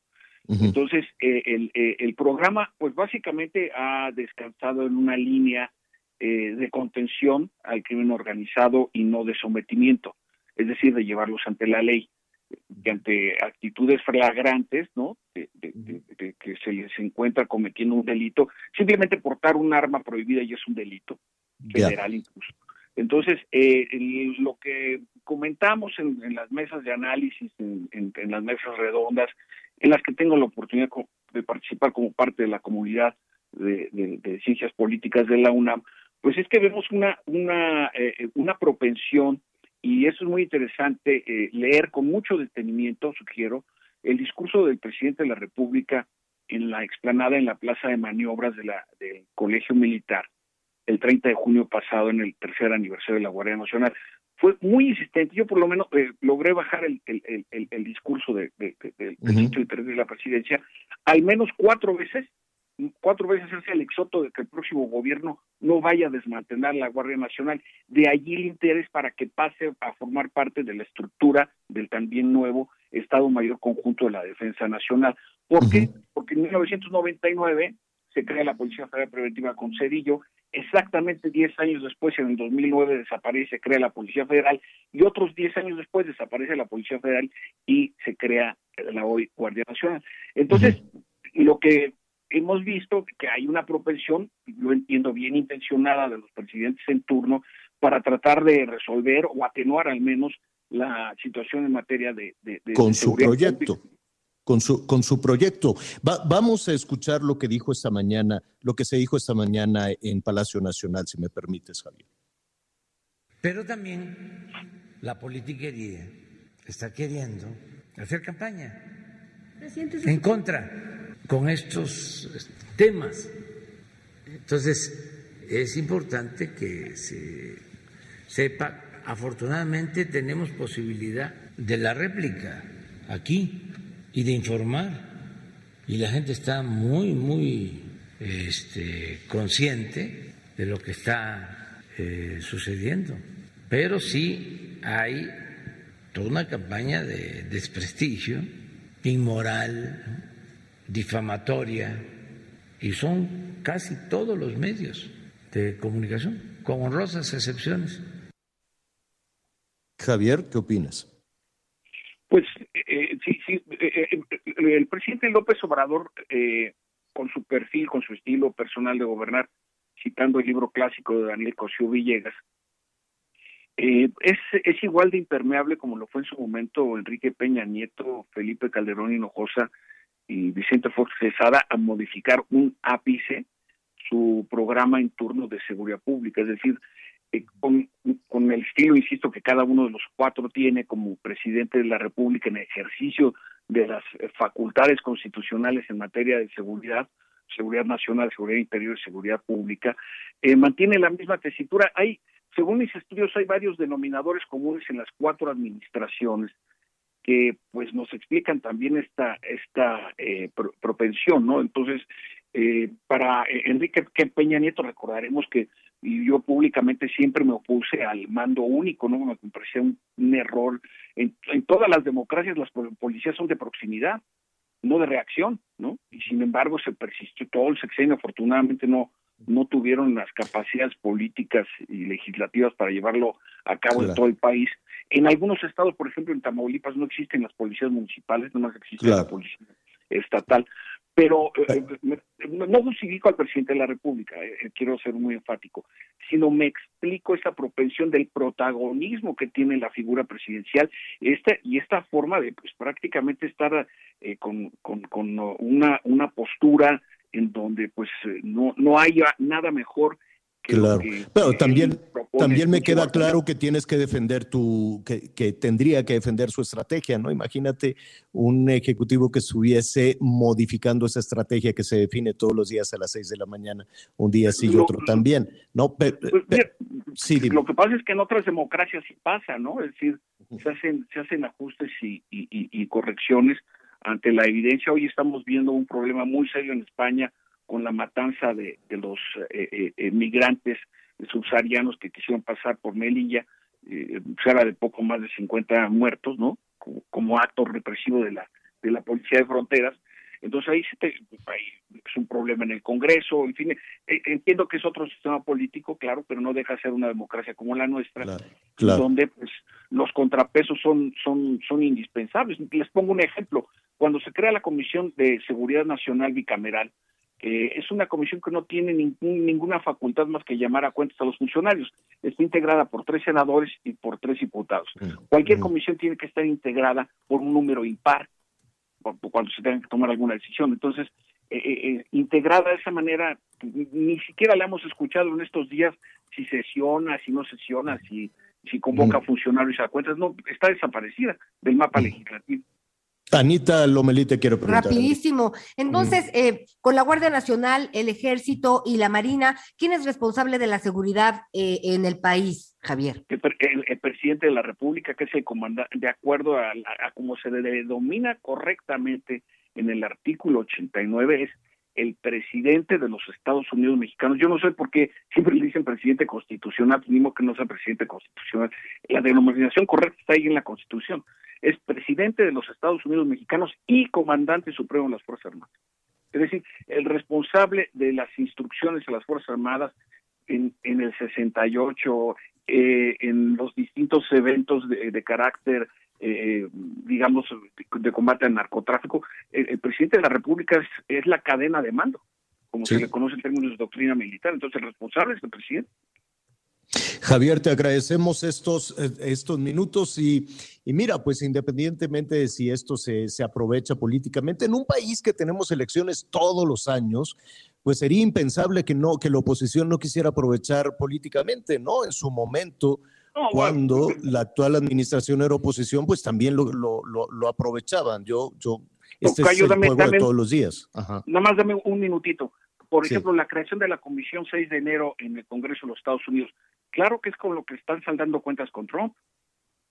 P: Entonces, eh, el, eh, el programa, pues básicamente ha descansado en una línea eh, de contención al crimen organizado y no de sometimiento, es decir, de llevarlos ante la ley, que ante actitudes flagrantes, ¿no? De, de- de- de que se les encuentra cometiendo un delito, simplemente portar un arma prohibida ya es un delito federal incluso. Entonces, eh, lo que comentamos en, en las mesas de análisis, en, en- en las mesas redondas, en las que tengo la oportunidad de participar como parte de la comunidad de, de- de ciencias políticas de la UNAM, pues es que vemos una, una, eh, una propensión, y eso es muy interesante, eh, leer con mucho detenimiento, sugiero, el discurso del presidente de la República en la explanada en la plaza de maniobras de la, del Colegio Militar el 30 de junio pasado en el tercer aniversario de la Guardia Nacional. Fue muy insistente. Yo por lo menos eh, logré bajar el, el, el- discurso de, de- de- del presidente de la presidencia al menos cuatro veces, cuatro veces hace el exoto de que el próximo gobierno no vaya a desmantelar la Guardia Nacional. De allí el interés para que pase a formar parte de la estructura del también nuevo Estado Mayor Conjunto de la Defensa Nacional. ¿Por qué? Porque en 1999 se crea la Policía Federal Preventiva con Cedillo, exactamente 10 años después, en el 2009, desaparece, se crea la Policía Federal, y otros 10 años después desaparece la Policía Federal y se crea la hoy Guardia Nacional. Entonces, lo que hemos visto que hay una propensión, lo entiendo bien intencionada de los presidentes en turno, para tratar de resolver o atenuar al menos la situación en materia de, de- de-
B: con
P: de
B: su proyecto. Con su, con su proyecto. Va- vamos a escuchar lo que dijo esta mañana, lo que se dijo esta mañana en Palacio Nacional, si me permites, Javier.
Q: Pero también la politiquería está queriendo hacer campaña en contra con estos temas. Entonces, es importante que se sepa, afortunadamente tenemos posibilidad de la réplica aquí y de informar. Y la gente está muy, muy este, consciente de lo que está eh, sucediendo. Pero sí hay toda una campaña de desprestigio, inmoral. Difamatoria, y son casi todos los medios de comunicación, con honrosas excepciones.
B: Javier, ¿qué opinas?
P: Pues eh, sí, sí, eh, eh, el presidente López Obrador, eh, con su perfil, con su estilo personal de gobernar, citando el libro clásico de Daniel Cosío Villegas, eh, es, es igual de impermeable como lo fue en su momento Enrique Peña Nieto, Felipe Calderón Hinojosa y Vicente Fox Quesada a modificar un ápice su programa en turno de seguridad pública, es decir, eh, con, con el estilo, insisto, que cada uno de los cuatro tiene como presidente de la República en ejercicio de las eh, facultades constitucionales en materia de seguridad, seguridad nacional, seguridad interior y seguridad pública, eh, mantiene la misma tesitura. Hay, según mis estudios, hay varios denominadores comunes en las cuatro administraciones que pues nos explican también esta esta eh, pro- propensión, ¿no? Entonces, eh, para Enrique Pe- Peña Nieto recordaremos que yo públicamente siempre me opuse al mando único, ¿no? Me parecía un, error. En, en todas las democracias las pol- policías son de proximidad, no de reacción, ¿no? Y sin embargo se persistió todo el sexenio, afortunadamente no no tuvieron las capacidades políticas y legislativas para llevarlo a cabo en todo el país. En algunos estados, por ejemplo, en Tamaulipas no existen las policías municipales, nomás existe la policía estatal. Pero eh, me- no no justifico al presidente de la República, eh, eh, quiero ser muy enfático, sino me explico esa propensión del protagonismo que tiene la figura presidencial este, y esta forma de pues prácticamente estar eh, con, con, con una, una postura en donde pues eh, no, no haya nada mejor que
B: Claro,
P: que-
B: pero
P: que
B: también, también me queda claro que tienes que defender tu, que, que tendría que defender su estrategia, ¿no? Imagínate un ejecutivo que estuviese modificando esa estrategia que se define todos los días a las seis de la mañana, un día sí y
P: Lo-
B: otro también, ¿no? Pe-
P: Pues, mira,
B: sí.
P: Lo que pasa es que en otras democracias sí pasa, ¿no? Es decir, se hacen, se hacen ajustes y, y- y- y correcciones ante la evidencia. Hoy estamos viendo un problema muy serio en España con la matanza de, de los eh, eh, eh, migrantes subsaharianos que quisieron pasar por Melilla. Eh, se habla de poco más de 50 muertos, ¿no? Como, como acto represivo de la, de la Policía de Fronteras. Entonces ahí, se te- ahí es un problema en el Congreso, en fin, eh, entiendo que es otro sistema político, claro, pero no deja de ser una democracia como la nuestra,
B: claro.
P: donde pues los contrapesos son, son, son indispensables. Les pongo un ejemplo, cuando se crea la Comisión de Seguridad Nacional Bicameral, Eh, es una comisión que no tiene ningún- ninguna facultad más que llamar a cuentas a los funcionarios. Está integrada por tres senadores y por tres diputados. Cualquier comisión tiene que estar integrada por un número impar cuando se tenga que tomar alguna decisión. Entonces, eh, eh, eh, integrada de esa manera, ni siquiera la hemos escuchado en estos días si sesiona, si no sesiona, si, si convoca funcionarios a cuentas. No, está desaparecida del mapa legislativo.
B: Anita Lomelí te quiero preguntar.
C: Rapidísimo. Entonces, eh, con la Guardia Nacional, el Ejército y la Marina, ¿quién es responsable de la seguridad eh, en el país, Javier?
P: el, pre- el- el presidente de la República, que es el comandante, de acuerdo a, a- a como se le denomina correctamente en el artículo 89, es el presidente de los Estados Unidos mexicanos. Yo no sé por qué siempre le dicen presidente constitucional, mismo que no sea presidente constitucional. La denominación correcta está ahí en la Constitución. Es presidente de los Estados Unidos mexicanos y comandante supremo de las Fuerzas Armadas. Es decir, el responsable de las instrucciones a las Fuerzas Armadas en, en el 68, eh, en los distintos eventos de, de carácter, eh, digamos, de, combate al narcotráfico, el, el presidente de la República es, es la cadena de mando, como
B: Sí.
P: se le conoce en términos de doctrina militar. Entonces, el responsable es el presidente.
B: Javier, te agradecemos estos, estos minutos y, y mira, pues independientemente de si esto se, se aprovecha políticamente, en un país que tenemos elecciones todos los años, pues sería impensable que, no, que la oposición no quisiera aprovechar políticamente, ¿no? En su momento, cuando la actual administración era oposición, pues también lo, lo, lo, lo aprovechaban. Yo, yo, este es el
P: dame-
B: juego de todos los días. Ajá.
P: Nada más dame un minutito. Por
B: Sí.
P: ejemplo, la creación de la Comisión 6 de enero en el Congreso de los Estados Unidos. Claro que es con lo que están saldando cuentas con Trump.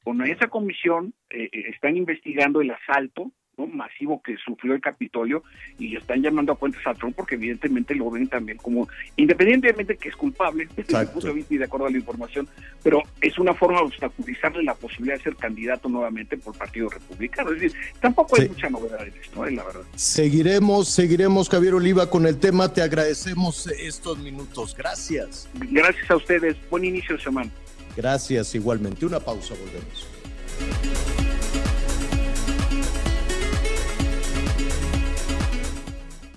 P: Con esa comisión eh, eh, están investigando el asalto ¿no? masivo que sufrió el Capitolio y están llamando a cuentas a Trump porque evidentemente lo ven también como, independientemente que es culpable desde
B: Exacto.
P: punto de vista y de acuerdo a la información, pero es una forma de obstaculizarle la posibilidad de ser candidato nuevamente por Partido Republicano. Es decir, tampoco hay
B: Sí.
P: mucha novedad en esto, eh, la verdad.
B: Seguiremos, seguiremos, Javier Oliva, con el tema. Te agradecemos estos minutos. Gracias.
P: Gracias a ustedes. Buen inicio de semana.
B: Gracias igualmente. Una pausa, volvemos.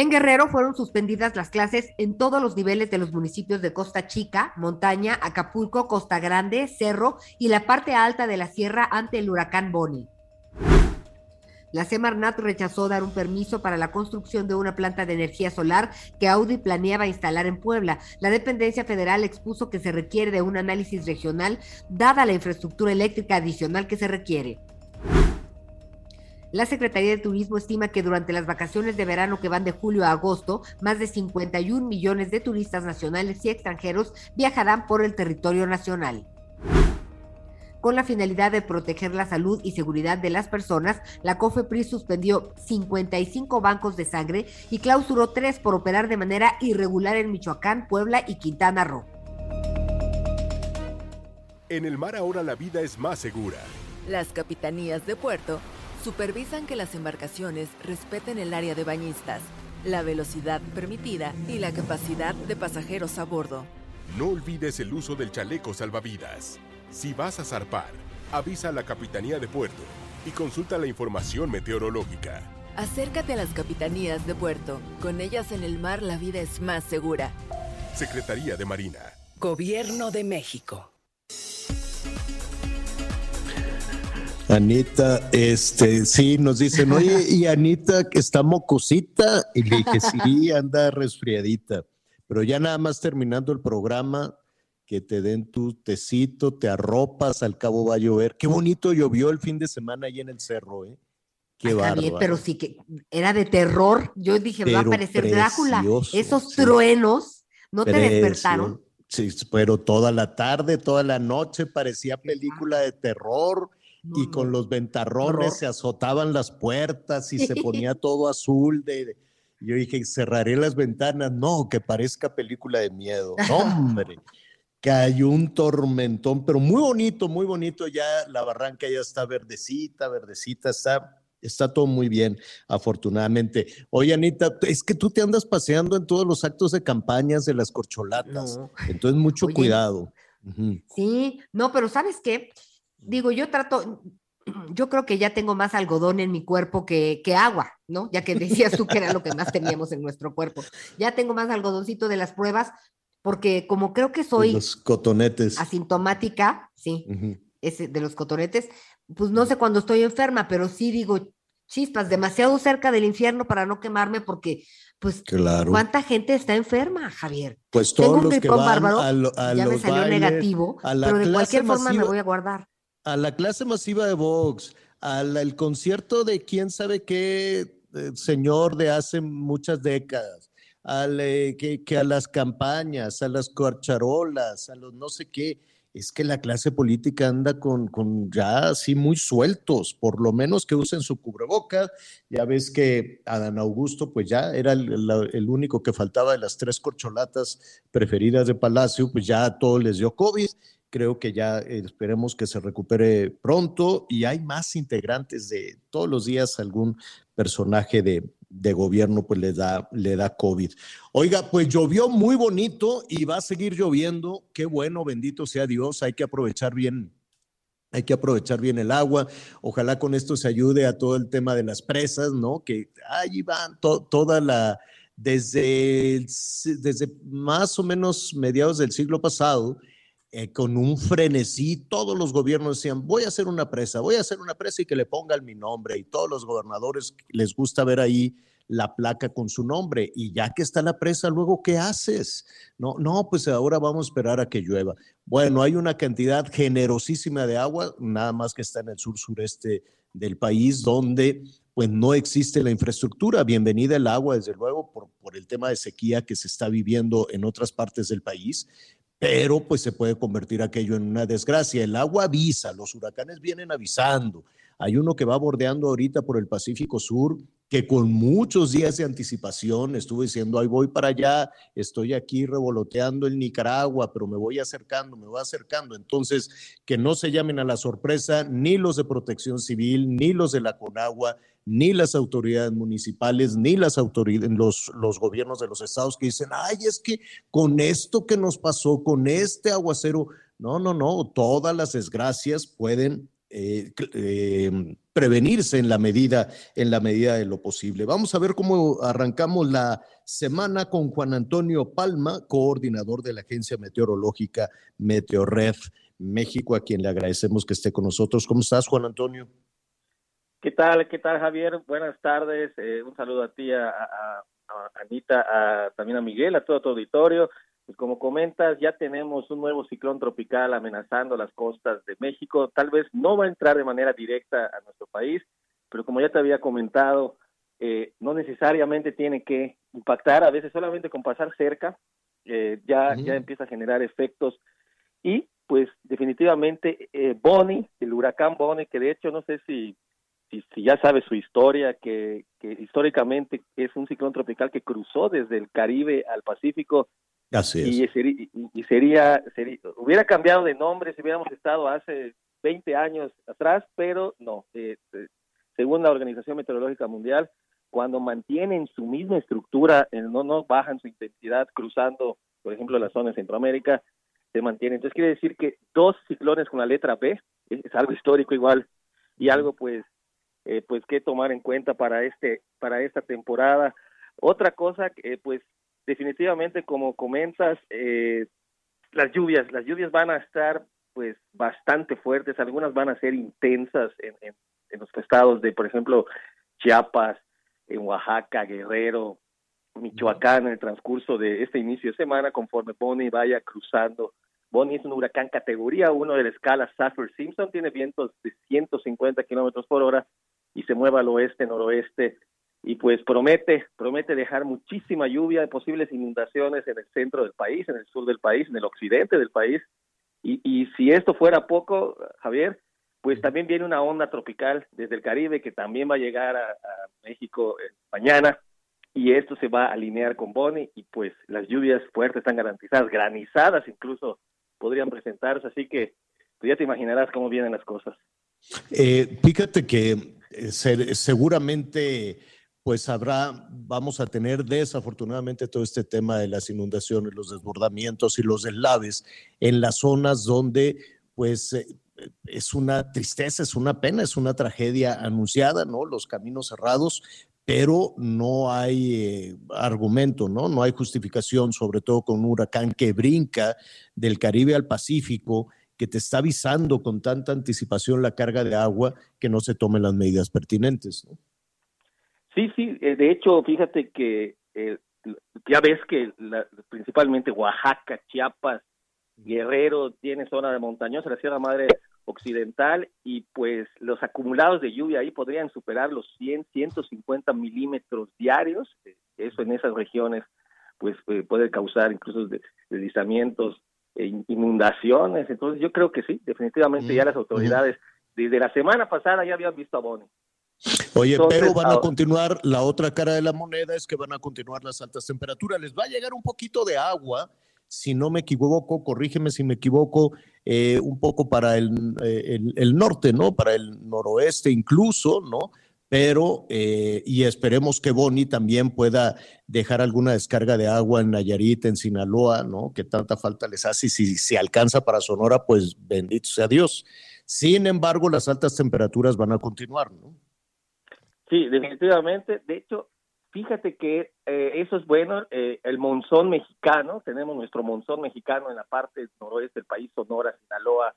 C: En Guerrero fueron suspendidas las clases en todos los niveles de los municipios de Costa Chica, Montaña, Acapulco, Costa Grande, Cerro y la parte alta de la sierra ante el huracán Bonnie. La Semarnat rechazó dar un permiso para la construcción de una planta de energía solar que Audi planeaba instalar en Puebla. La dependencia federal expuso que se requiere de un análisis regional dada la infraestructura eléctrica adicional que se requiere. La Secretaría de Turismo estima que durante las vacaciones de verano que van de julio a agosto, más de 51 millones de turistas nacionales y extranjeros viajarán por el territorio nacional. Con la finalidad de proteger la salud y seguridad de las personas, la COFEPRIS suspendió 55 bancos de sangre y clausuró tres por operar de manera irregular en Michoacán, Puebla y Quintana Roo.
G: En el mar ahora la vida es más segura.
R: Las capitanías de puerto supervisan que las embarcaciones respeten el área de bañistas, la velocidad permitida y la capacidad de pasajeros a bordo.
G: No olvides el uso del chaleco salvavidas. Si vas a zarpar, avisa a la Capitanía de Puerto y consulta la información meteorológica.
R: Acércate a las capitanías de puerto. Con ellas en el mar la vida es más segura.
G: Secretaría de Marina.
S: Gobierno de México.
B: Anita, este, sí, nos dicen, oye, y Anita que está mocosita, y le dije, sí, anda resfriadita, pero ya nada más terminando el programa, que te den tu tecito, te arropas, al cabo va a llover. Qué bonito llovió el fin de semana ahí en el cerro, ¿eh? Qué
C: Está
B: bárbaro.
C: bien, pero sí que era de terror. Yo dije, va a aparecer Drácula. Esos
B: sí.
C: truenos no te despertaron.
B: Sí, pero toda la tarde, toda la noche parecía película de terror y con los ventarrones se azotaban las puertas y se ponía todo azul. De, yo dije, cerraré las ventanas. No, que parezca película de miedo. No, hombre. Cayó un tormentón, pero muy bonito, muy bonito. Ya la barranca ya está verdecita, verdecita, está, está todo muy bien, afortunadamente. Oye, Anita, es que tú te andas paseando en todos los actos de campañas de las corcholatas. Entonces, mucho
C: Oye.
B: cuidado.
C: Sí, no, pero ¿sabes qué? Digo, yo trato, yo creo que ya tengo más algodón en mi cuerpo que, que agua, ¿no? Ya que decías tú que era lo que más teníamos en nuestro cuerpo. Ya tengo más algodoncito de las pruebas, porque como creo que soy
B: Los cotonetes.
C: asintomática, sí, ese de los cotonetes, pues no sé cuando estoy enferma, pero sí digo, chispas, demasiado cerca del infierno para no quemarme, porque, pues,
B: Claro.
C: ¿cuánta gente está enferma, Javier?
B: Pues
C: Tengo
B: todos
C: un
B: los que van
C: bárbaro,
B: a, lo- a
C: ya me salió
B: bailes,
C: negativo,
B: a la
C: pero de cualquier forma me voy a guardar.
B: A la clase masiva de Vox, al el concierto de quién sabe qué eh, señor de hace muchas décadas, al, eh, que, a las campañas, a las corcharolas, a los no sé qué. Es que la clase política anda con, con ya así muy sueltos, por lo menos que usen su cubrebocas. Ya ves que Adán Augusto, pues ya era el, el único que faltaba de las tres corcholatas preferidas de Palacio, pues ya a todos les dio COVID creo que ya eh, esperemos que se recupere pronto y hay más integrantes de todos los días algún personaje de, de gobierno pues le da, le da COVID. Oiga, pues llovió muy bonito y va a seguir lloviendo. Qué bueno, bendito sea Dios. Hay que aprovechar bien hay que aprovechar bien el agua. Ojalá con esto se ayude a todo el tema de las presas, ¿no? Que ahí van to- toda la, desde, desde más o menos mediados del siglo pasado, eh, con un frenesí, todos los gobiernos decían, voy a hacer una presa, voy a hacer una presa y que le pongan mi nombre. Y todos los gobernadores les gusta ver ahí la placa con su nombre. Y ya que está la presa, luego, ¿qué haces? No, no, pues ahora vamos a esperar a que llueva. Bueno, hay una cantidad generosísima de agua, nada más que está en el sur sureste del país, donde pues no existe la infraestructura. Bienvenida el agua, desde luego, por, por el tema de sequía que se está viviendo en otras partes del país, pero pues se puede convertir aquello en una desgracia. El agua avisa, los huracanes vienen avisando. Hay uno que va bordeando ahorita por el Pacífico Sur, que con muchos días de anticipación estuvo diciendo, ahí voy para allá, estoy aquí revoloteando en Nicaragua, pero me voy acercando, me voy acercando. Entonces, que no se llamen a la sorpresa ni los de protección civil, ni los de la Conagua, ni las autoridades municipales, ni las autoridades, los, los gobiernos de los estados que dicen, ay, es que con esto que nos pasó, con este aguacero, no, no, no, todas las desgracias pueden eh, eh, prevenirse en la medida, en la medida de lo posible. Vamos a ver cómo arrancamos la semana con Juan Antonio Palma, coordinador de la Agencia Meteorológica Meteorred México, a quien le agradecemos que esté con nosotros. ¿Cómo estás, Juan Antonio?
T: ¿Qué tal? ¿Qué tal, Javier? Buenas tardes. Eh, un saludo a ti, a, a- Anita, a- también a Miguel, a todo tu auditorio. Pues como comentas, ya tenemos un nuevo ciclón tropical amenazando las costas de México. Tal vez no va a entrar de manera directa a nuestro país, pero como ya te había comentado, eh, no necesariamente tiene que impactar. A veces solamente con pasar cerca eh, ya, ya empieza a generar efectos y pues definitivamente eh, Bonnie, el huracán Bonnie, que de hecho no sé si, si, si ya sabes su historia, que, que históricamente es un ciclón tropical que cruzó desde el Caribe al Pacífico
B: Así
T: y, sería, y- sería, sería- hubiera cambiado de nombre si hubiéramos estado hace 20 años atrás, pero no. eh, eh, según la Organización Meteorológica Mundial, cuando mantienen su misma estructura, eh, no, no bajan su intensidad cruzando, por ejemplo, la zona de Centroamérica, se mantiene. Entonces quiere decir que dos ciclones con la letra B es, algo histórico igual y algo pues eh, pues que tomar en cuenta para este para esta temporada. Otra cosa que pues definitivamente como comentas eh, las lluvias las lluvias van a estar pues bastante fuertes, algunas van a ser intensas en, en, los estados de por ejemplo Chiapas, en Oaxaca, Guerrero, Michoacán en el transcurso de este inicio de semana conforme Bonnie vaya cruzando. Bonnie es un huracán categoría 1 de la escala Saffir-Simpson, tiene vientos de 150 kilómetros por hora y se mueve al oeste, noroeste y pues promete, promete dejar muchísima lluvia, posibles inundaciones en el centro del país, en el sur del país, en el occidente del país. Y, y si esto fuera poco, Javier, pues también viene una onda tropical desde el Caribe que también va a llegar a, a México eh, mañana y esto se va a alinear con Bonnie y pues las lluvias fuertes están garantizadas, granizadas incluso podrían presentarse, así que tú ya te imaginarás cómo vienen las cosas.
B: Eh, fíjate que eh, se- seguramente pues habrá, vamos a tener desafortunadamente todo este tema de las inundaciones, los desbordamientos y los deslaves en las zonas donde pues eh, es una tristeza, es una pena, es una tragedia anunciada, ¿no? Los caminos cerrados, pero no hay eh, argumento, ¿no? No hay justificación, sobre todo con un huracán que brinca del Caribe al Pacífico, que te está avisando con tanta anticipación la carga de agua que no se tomen las medidas pertinentes, ¿no?
T: Sí, sí, eh, de hecho, fíjate que eh, ya ves que la- principalmente Oaxaca, Chiapas, Guerrero tiene zona de montañosa, la Sierra Madre Occidental, y pues los acumulados de lluvia ahí podrían superar los 100, 150 milímetros diarios. Eh, Eso en esas regiones pues eh, puede causar incluso de- deslizamientos, e in- inundaciones. Entonces yo creo que sí, definitivamente ya las autoridades desde la semana pasada ya habían visto a Bonnie.
B: Oye,
T: Entonces,
B: pero van a continuar, la otra cara de la moneda es que van a continuar las altas temperaturas. Les va a llegar un poquito de agua, si no me equivoco, corrígeme si me equivoco, eh, un poco para el, eh, el- el norte, ¿no? Para el noroeste incluso, ¿no? Pero, eh, y esperemos que Boni también pueda dejar alguna descarga de agua en Nayarit, en Sinaloa, ¿no? Que tanta falta les hace. Y si se alcanza para Sonora, pues bendito sea Dios. Sin embargo, las altas temperaturas van a continuar, ¿no?
T: Sí, definitivamente. De hecho, fíjate que eh, eso es bueno. eh, el monzón mexicano, tenemos nuestro monzón mexicano en la parte noroeste del país, Sonora, Sinaloa,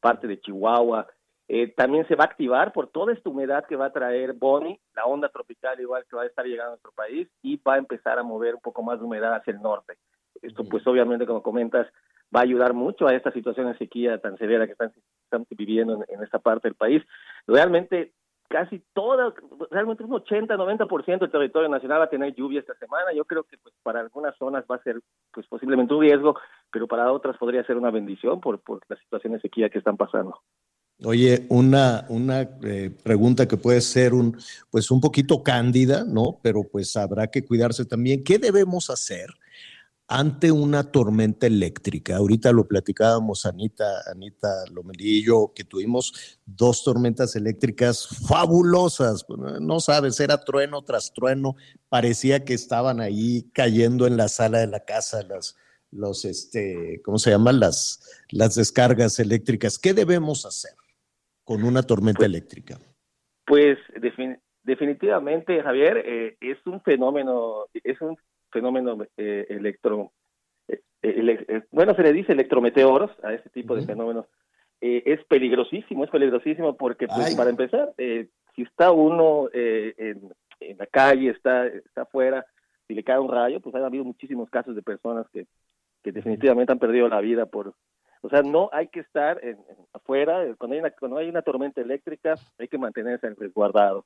T: parte de Chihuahua. Eh, también se va a activar por toda esta humedad que va a traer Bonnie, la onda tropical igual que va a estar llegando a nuestro país y va a empezar a mover un poco más de humedad hacia el norte. Esto pues obviamente como comentas va a ayudar mucho a esta situación de sequía tan severa que están, están viviendo en, en esta parte del país. Realmente casi toda, realmente un 80, 90% del territorio nacional va a tener lluvia esta semana. Yo creo que pues para algunas zonas va a ser pues posiblemente un riesgo, pero para otras podría ser una bendición por, por la situación de sequía que están pasando.
B: Oye, una, una eh, pregunta que puede ser un, pues un poquito cándida, ¿no? Pero pues habrá que cuidarse también. ¿Qué debemos hacer ante una tormenta eléctrica? Ahorita lo platicábamos Anita, Anita Lomelí y yo, que tuvimos dos tormentas eléctricas fabulosas. No sabes, era trueno tras trueno. Parecía que estaban ahí cayendo en la sala de la casa las, los, este, ¿cómo se llaman? Las, las descargas eléctricas. ¿Qué debemos hacer con una tormenta eléctrica?
T: Pues defin- definitivamente, Javier, eh, es un fenómeno, es un fenómeno eh, electro, eh, ele- eh, bueno, se le dice electrometeoros a este tipo de fenómenos. Eh, es peligrosísimo, es peligrosísimo porque, pues, para empezar, eh, si está uno eh, en, en la calle, está, está afuera, si le cae un rayo, pues ha habido muchísimos casos de personas que, que definitivamente han perdido la vida por, o sea, no hay que estar en- en- afuera, cuando hay, una, cuando hay una tormenta eléctrica hay que mantenerse resguardado.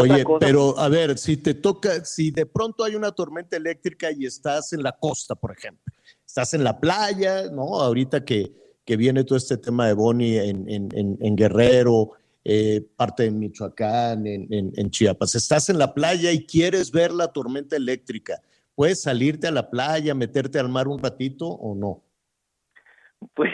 B: Oye, pero a ver, si te toca, si de pronto hay una tormenta eléctrica y estás en la costa, por ejemplo, estás en la playa, ¿no? Ahorita que, que viene todo este tema de Boni en, en- Guerrero, eh, parte de Michoacán, en- en Chiapas, estás en la playa y quieres ver la tormenta eléctrica, ¿puedes salirte a la playa, meterte al mar un ratito o no?
T: Pues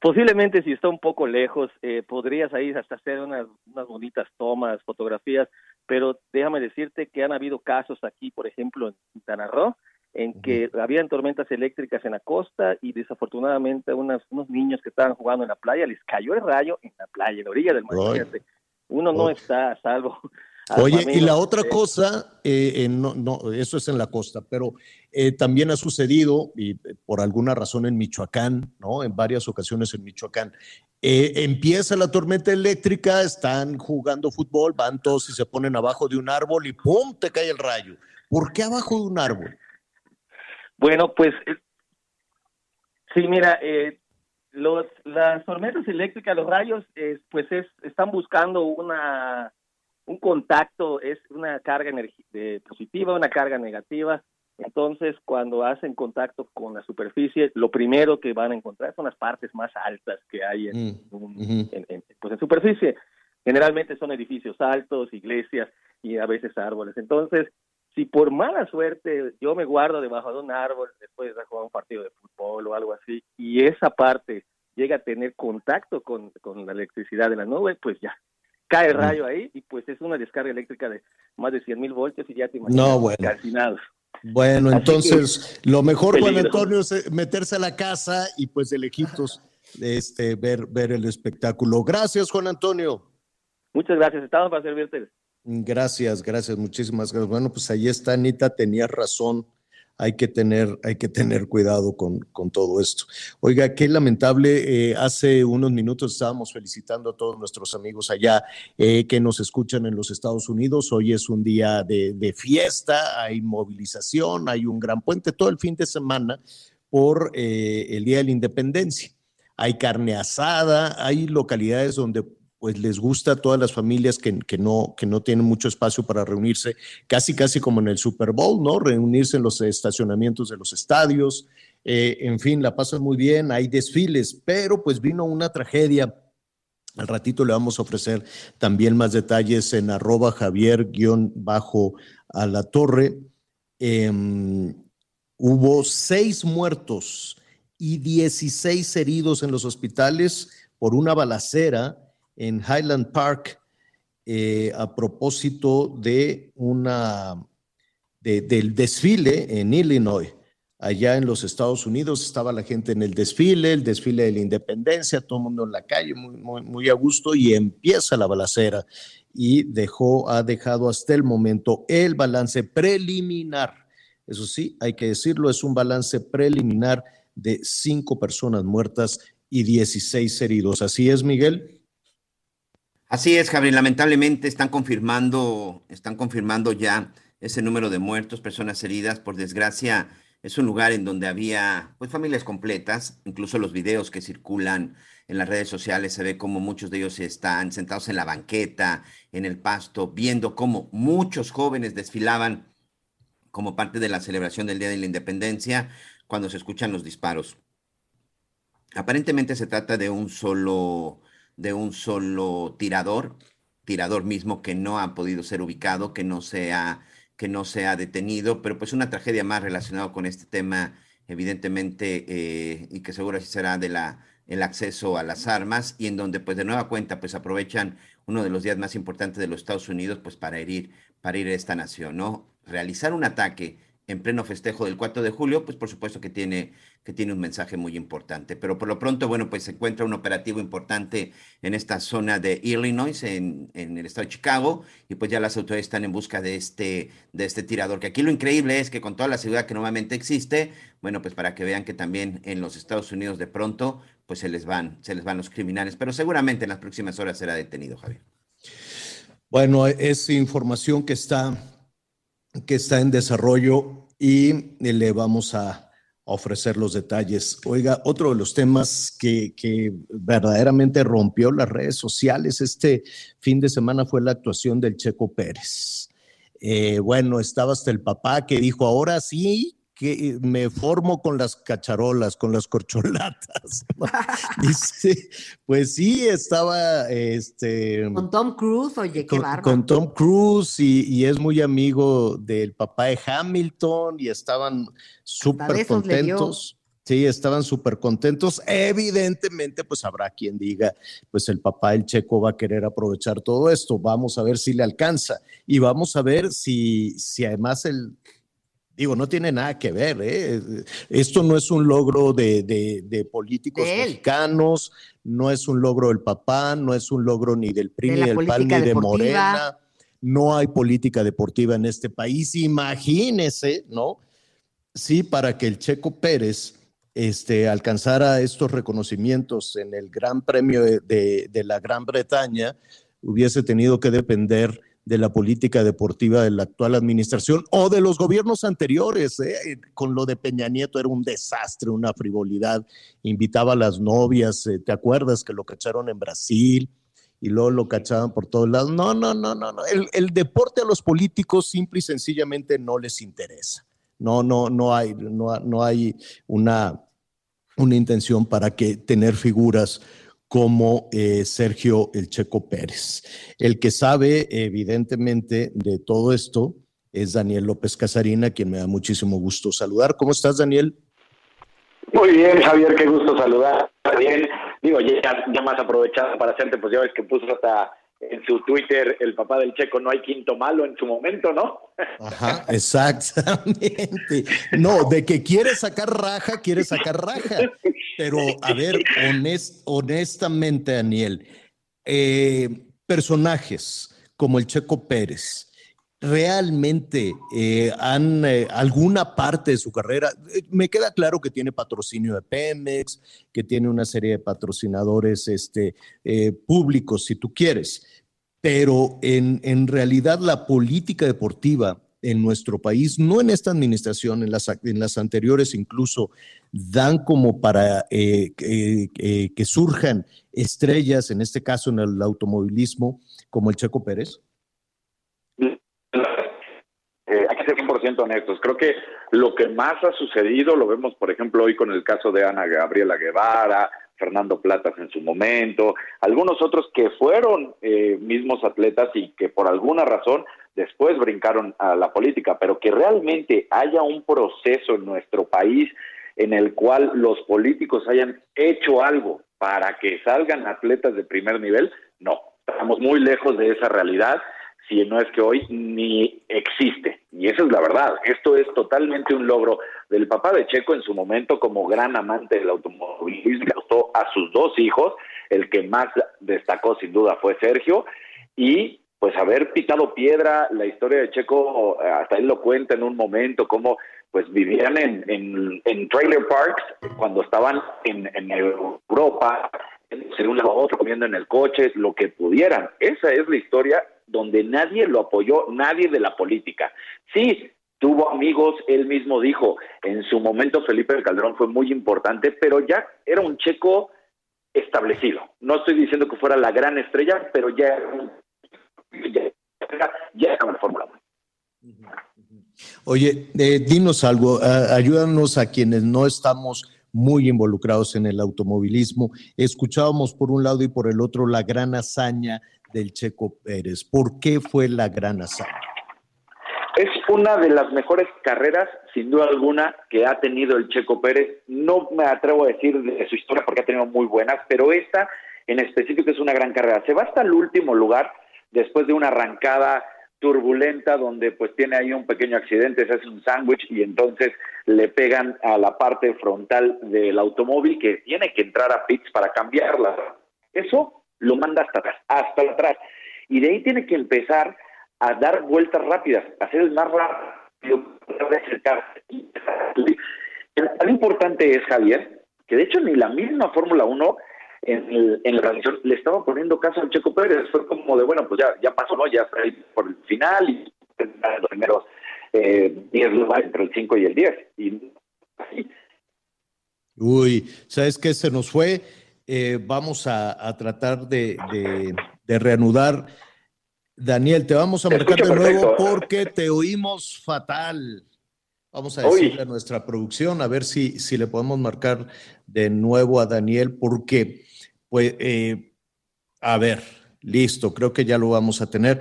T: posiblemente si está un poco lejos, eh, podrías ahí hasta hacer unas, unas bonitas tomas, fotografías, pero déjame decirte que han habido casos aquí, por ejemplo, en Quintana Roo, en que habían tormentas eléctricas en la costa y desafortunadamente unas, unos niños que estaban jugando en la playa les cayó el rayo en la playa, en la orilla del mar. Uno no está a salvo.
B: Oye, y la otra
T: eh,
B: cosa, eh, eh, no, no, eso es en la costa, pero eh, también ha sucedido, y por alguna razón en Michoacán, ¿no? En varias ocasiones en Michoacán, empieza la tormenta eléctrica, están jugando fútbol, van todos y se ponen abajo de un árbol y ¡pum! te cae el rayo. ¿Por qué abajo de un árbol?
T: Bueno, pues sí, mira, los, las tormentas eléctricas, los rayos, pues es, están buscando una un contacto es una carga de- positiva, una carga negativa. Entonces, cuando hacen contacto con la superficie, lo primero que van a encontrar son las partes más altas que hay en,
B: Mm,
T: en- pues en superficie. Generalmente son edificios altos, iglesias y a veces árboles. Entonces, si por mala suerte yo me guardo debajo de un árbol después de jugar un partido de fútbol o algo así, y esa parte llega a tener contacto con, con la electricidad de la nube, pues ya, cae el rayo ahí y pues es una descarga eléctrica de más de 100 mil voltios y ya te imaginas
B: No, bueno.
T: calcinados.
B: Bueno,
T: Así
B: entonces lo mejor, Juan. Antonio, es eh, meterse a la casa y pues de lejitos este, ver, ver el espectáculo. Gracias, Juan Antonio.
T: Muchas gracias, estamos para servirte.
B: Gracias, gracias, muchísimas gracias. Bueno, pues ahí está, Anita, tenías razón. Hay que tener, hay que tener cuidado con, con todo esto. Oiga, qué lamentable. eh, hace unos minutos estábamos felicitando a todos nuestros amigos allá eh, que nos escuchan en los Estados Unidos. Hoy es un día de, de fiesta, hay movilización, hay un gran puente todo el fin de semana por eh, el Día de la Independencia. Hay carne asada, hay localidades donde pues les gusta a todas las familias que, no, que no tienen mucho espacio para reunirse, casi casi como en el Super Bowl, ¿no? Reunirse en los estacionamientos de los estadios, eh, en fin, la pasan muy bien, hay desfiles, pero pues vino una tragedia. Al ratito le vamos a ofrecer también más detalles en arroba Javier guion bajo a la torre. Em, hubo seis muertos y 16 heridos en los hospitales por una balacera en Highland Park eh, a propósito de una de- del desfile en Illinois. Allá en los Estados Unidos estaba la gente en el desfile, el desfile de la independencia, todo el mundo en la calle, muy, muy, muy a gusto, y empieza la balacera y dejó, ha dejado hasta el momento el balance preliminar. Eso sí, hay que decirlo, es un balance preliminar de cinco personas muertas y 16 heridos. Así es, Miguel.
D: Así es, Javier. Lamentablemente están confirmando, están confirmando ya ese número de muertos, personas heridas. Por desgracia, es un lugar en donde había pues familias completas. Incluso los videos que circulan en las redes sociales se ve como muchos de ellos están sentados en la banqueta, en el pasto, viendo cómo muchos jóvenes desfilaban como parte de la celebración del Día de la Independencia cuando se escuchan los disparos. Aparentemente se trata de un solo, de un solo tirador, tirador mismo que no ha podido ser ubicado, que no se ha, que no se ha detenido, pero pues una tragedia más relacionada con este tema, evidentemente, eh, y que seguro así será de la, el acceso a las armas, y en donde pues de nueva cuenta pues aprovechan uno de los días más importantes de los Estados Unidos pues para herir, para ir a esta nación, ¿no? Realizar un ataque en pleno festejo del 4 de julio, pues por supuesto que tiene, que tiene un mensaje muy importante. Pero por lo pronto, bueno, pues se encuentra un operativo importante en esta zona de Illinois, en, en el estado de Chicago, y pues ya las autoridades están en busca de este, de este tirador. Que aquí lo increíble es que con toda la seguridad que normalmente existe, bueno, pues para que vean que también en los Estados Unidos de pronto, pues se les van, se les van los criminales, pero seguramente en las próximas horas será detenido, Javier.
B: Bueno, es información que está, que está en desarrollo y le vamos a ofrecer los detalles. Oiga, otro de los temas que, que verdaderamente rompió las redes sociales este fin de semana fue la actuación del Checo Pérez. Eh, bueno, estaba hasta el papá que dijo, ahora sí que me formo con las cacharolas, con las corcholatas. Dice, pues sí, estaba este,
C: Con Tom Cruise, oye, qué bárbaro.
B: con Tom Cruise y, y es muy amigo del papá de Hamilton y estaban súper contentos. Sí, estaban súper contentos. Evidentemente, pues habrá quien diga, pues el papá del checo va a querer aprovechar todo esto. Vamos a ver si le alcanza y vamos a ver si, si además el, digo, no tiene nada que ver. ¿eh? Esto no es un logro de, de- de políticos
C: De
B: mexicanos, no es un logro del papá, no es un logro ni del PRI, ni del PAN, ni de. Morena. No hay política deportiva en este país. Imagínese, ¿no? Sí, para que el Checo Pérez este, alcanzara estos reconocimientos en el Gran Premio de, de- de la Gran Bretaña, hubiese tenido que depender de la política deportiva de la actual administración o de los gobiernos anteriores. ¿eh? Con lo de Peña Nieto era un desastre, una frivolidad. Invitaba a las novias, eh, ¿te acuerdas que lo cacharon en Brasil? y luego lo cachaban por todos lados. No, no, no, no, no. El, el deporte a los políticos simple y sencillamente no les interesa. No, no, no hay, no, no hay una, una intención para que tener figuras como eh, Sergio El Checo Pérez. El que sabe, evidentemente, de todo esto es Daniel López Casarina, quien me da muchísimo gusto saludar. ¿Cómo estás, Daniel?
U: Muy bien, Javier, qué gusto saludar. Bien, digo, ya, ya más aprovechado para hacerte, pues ya ves que puso hasta en su Twitter el papá del Checo, no hay quinto malo en su momento, ¿no?
B: Ajá, exactamente. No, de que quiere sacar raja, quiere sacar raja. Pero, a ver, honest, honestamente, Daniel, eh, personajes como el Checo Pérez, realmente eh, han eh, alguna parte de su carrera, me queda claro que tiene patrocinio de Pemex, que tiene una serie de patrocinadores este, eh, públicos, si tú quieres, pero en, en realidad la política deportiva en nuestro país, no en esta administración, en las, en las anteriores incluso, dan como para eh, eh, eh, que surjan estrellas, en este caso en el automovilismo, como el Checo Pérez?
U: Eh, hay que ser 100% honestos. Creo que lo que más ha sucedido, lo vemos por ejemplo hoy con el caso de Ana Gabriela Guevara, Fernando Platas en su momento, algunos otros que fueron eh, mismos atletas y que por alguna razón después brincaron a la política, pero que realmente haya un proceso en nuestro país en el cual los políticos hayan hecho algo para que salgan atletas de primer nivel, no, estamos muy lejos de esa realidad, si no es que hoy ni existe. Y esa es la verdad. Esto es totalmente un logro del papá de Checo en su momento como gran amante del automovilismo, costó a sus dos hijos, el que más destacó sin duda fue Sergio, y pues haber picado piedra, la historia de Checo, hasta él lo cuenta en un momento, cómo pues vivían en, en, en trailer parks cuando estaban en, en Europa, de un lado comiendo en el coche, lo que pudieran. Esa es la historia donde nadie lo apoyó, nadie de la política. Sí, tuvo amigos, él mismo dijo, en su momento Felipe Calderón fue muy importante, pero ya era un checo establecido. No estoy diciendo que fuera la gran estrella, pero ya ya, ya estaba Fórmula 1.
B: Oye, eh, dinos algo, ayúdanos a quienes no estamos muy involucrados en el automovilismo. Escuchábamos por un lado y por el otro la gran hazaña del Checo Pérez. ¿Por qué fue la gran hazaña?
U: Una de las mejores carreras, sin duda alguna, que ha tenido el Checo Pérez. No me atrevo a decir de su historia porque ha tenido muy buenas, pero esta en específico es una gran carrera. Se va hasta el último lugar después de una arrancada turbulenta donde pues tiene ahí un pequeño accidente, se hace un sándwich y entonces le pegan a la parte frontal del automóvil que tiene que entrar a pits para cambiarla. Eso lo manda hasta atrás, hasta atrás. Y de ahí tiene que empezar a dar vueltas rápidas, a hacer el más rápido. Lo importante es, Javier, que de hecho ni la misma Fórmula 1 en, el- en la transmisión le estaba poniendo caso al Checo Pérez. Fue como de, bueno, pues ya, ya pasó, ¿no? Ya está ahí por el final y los primeros eh, 10 lugares entre el 5 y el 10. Y
B: Uy, ¿sabes qué? Se nos fue. Eh, vamos a, a tratar de, de- de reanudar. Daniel, te vamos a
U: Te
B: marcar de nuevo porque te oímos fatal. Vamos a
U: Uy.
B: decirle a nuestra producción a ver si, si le podemos marcar de nuevo a Daniel, porque, pues, eh, a ver, listo, creo que ya lo vamos a tener,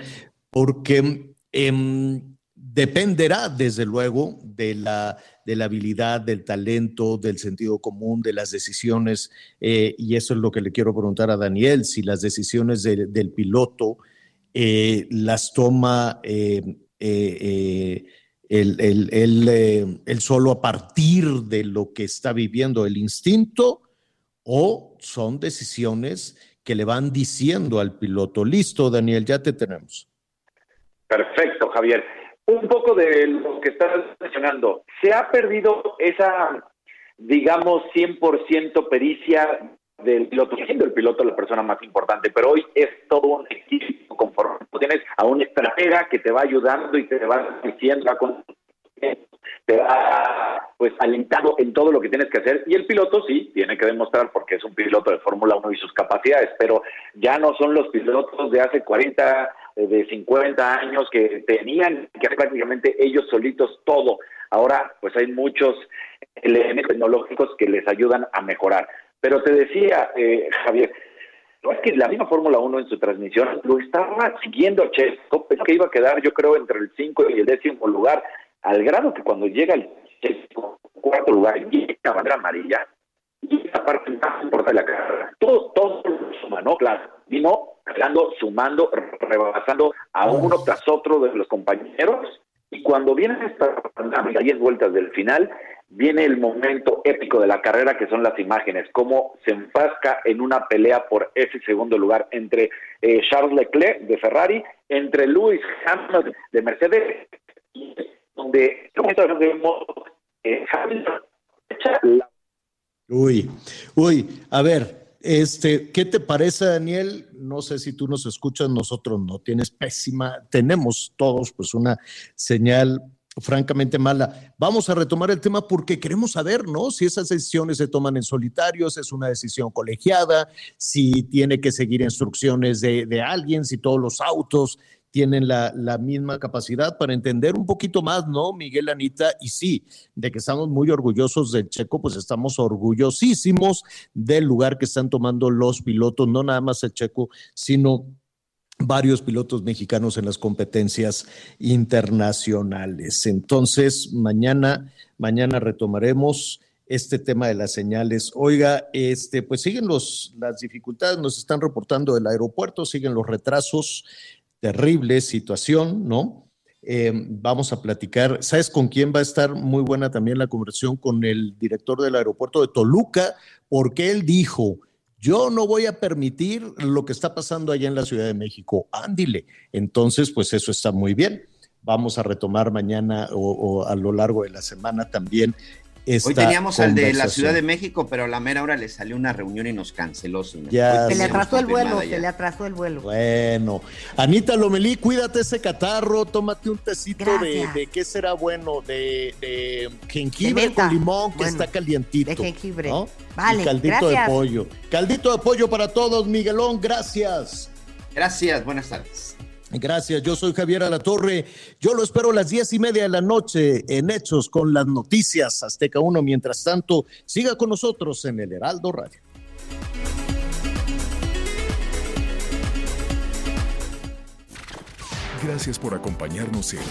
B: porque em, dependerá, desde luego, de la, de la habilidad, del talento, del sentido común, de las decisiones, eh, y eso es lo que le quiero preguntar a Daniel, si las decisiones de- del piloto eh, las toma eh, eh, eh, el, solo a partir de lo que está viviendo el instinto o son decisiones que le van diciendo al piloto, listo, Daniel, ya te tenemos.
U: Perfecto, Javier. Un poco de lo que estás mencionando. Se ha perdido esa, digamos, 100% pericia del piloto, siendo el piloto la persona más importante, pero hoy es todo un equipo conforme tienes a un estratega que te va ayudando y te va diciendo, te va pues alentado en todo lo que tienes que hacer y el piloto sí tiene que demostrar porque es un piloto de Fórmula 1 y sus capacidades, pero ya no son los pilotos de hace 40, eh, de 50 años que tenían que hacer prácticamente ellos solitos todo. Ahora pues hay muchos elementos tecnológicos que les ayudan a mejorar. Pero te decía, eh, Javier, no es que la misma Fórmula 1 en su transmisión lo estaba siguiendo Checo, pensó que iba a quedar yo creo entre el 5 y el décimo lugar, al grado que cuando llega el Checo, cuarto lugar, y la bandera amarilla, y la parte más importante de la carrera. Todo, todo suma, ¿no? Claro, vino hablando, sumando, rebasando a uno tras otro de los compañeros, y cuando vienen estas 10 vueltas del final, viene el momento épico de la carrera que son las imágenes, cómo se enfasca en una pelea por ese segundo lugar entre eh, Charles Leclerc de Ferrari, entre Lewis Hamilton de Mercedes, donde eh, Hamilton
B: Uy, uy, a ver, este, ¿qué te parece, Daniel? No sé si tú nos escuchas, nosotros no, tienes pésima, tenemos todos pues una señal francamente mala. Vamos a retomar el tema porque queremos saber, ¿no? Si esas decisiones se toman en solitario, si es una decisión colegiada, si tiene que seguir instrucciones de, de alguien, si todos los autos tienen la, la, misma capacidad para entender un poquito más, ¿no, Miguel Anita? Y sí, de que estamos muy orgullosos del Checo, pues estamos orgullosísimos del lugar que están tomando los pilotos, no nada más el Checo, sino varios pilotos mexicanos en las competencias internacionales. Entonces, mañana, mañana retomaremos este tema de las señales. Oiga, este, pues siguen los, las dificultades, nos están reportando del aeropuerto, siguen los retrasos, terrible situación, ¿no? Eh, vamos a platicar, ¿sabes con quién va a estar muy buena también la conversación? Con el director del aeropuerto de Toluca, porque él dijo, yo no voy a permitir lo que está pasando allá en la Ciudad de México, ándile. Entonces, pues eso está muy bien. Vamos a retomar mañana o, o a lo largo de la semana también
D: Hoy teníamos al de la Ciudad de México, pero a la mera hora le salió una reunión y nos canceló.
C: Se le atrasó el vuelo, se le atrasó el vuelo.
B: Bueno, Anita Lomelí, cuídate ese catarro, tómate un tecito de, de, qué será bueno, de, de jengibre de con limón, que bueno, está calientito.
C: De jengibre.
B: ¿no?
C: Vale,
B: y caldito
C: gracias.
B: de pollo. Caldito de pollo para todos, Miguelón, gracias.
D: Gracias, buenas tardes.
B: Gracias, yo soy Javier Alatorre. Yo lo espero a las diez y media de la noche en Hechos con las noticias Azteca 1. Mientras tanto, siga con nosotros en el Heraldo Radio.
F: Gracias por acompañarnos en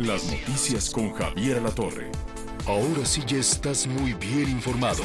F: Las Noticias con Javier Alatorre. Ahora sí ya estás muy bien informado.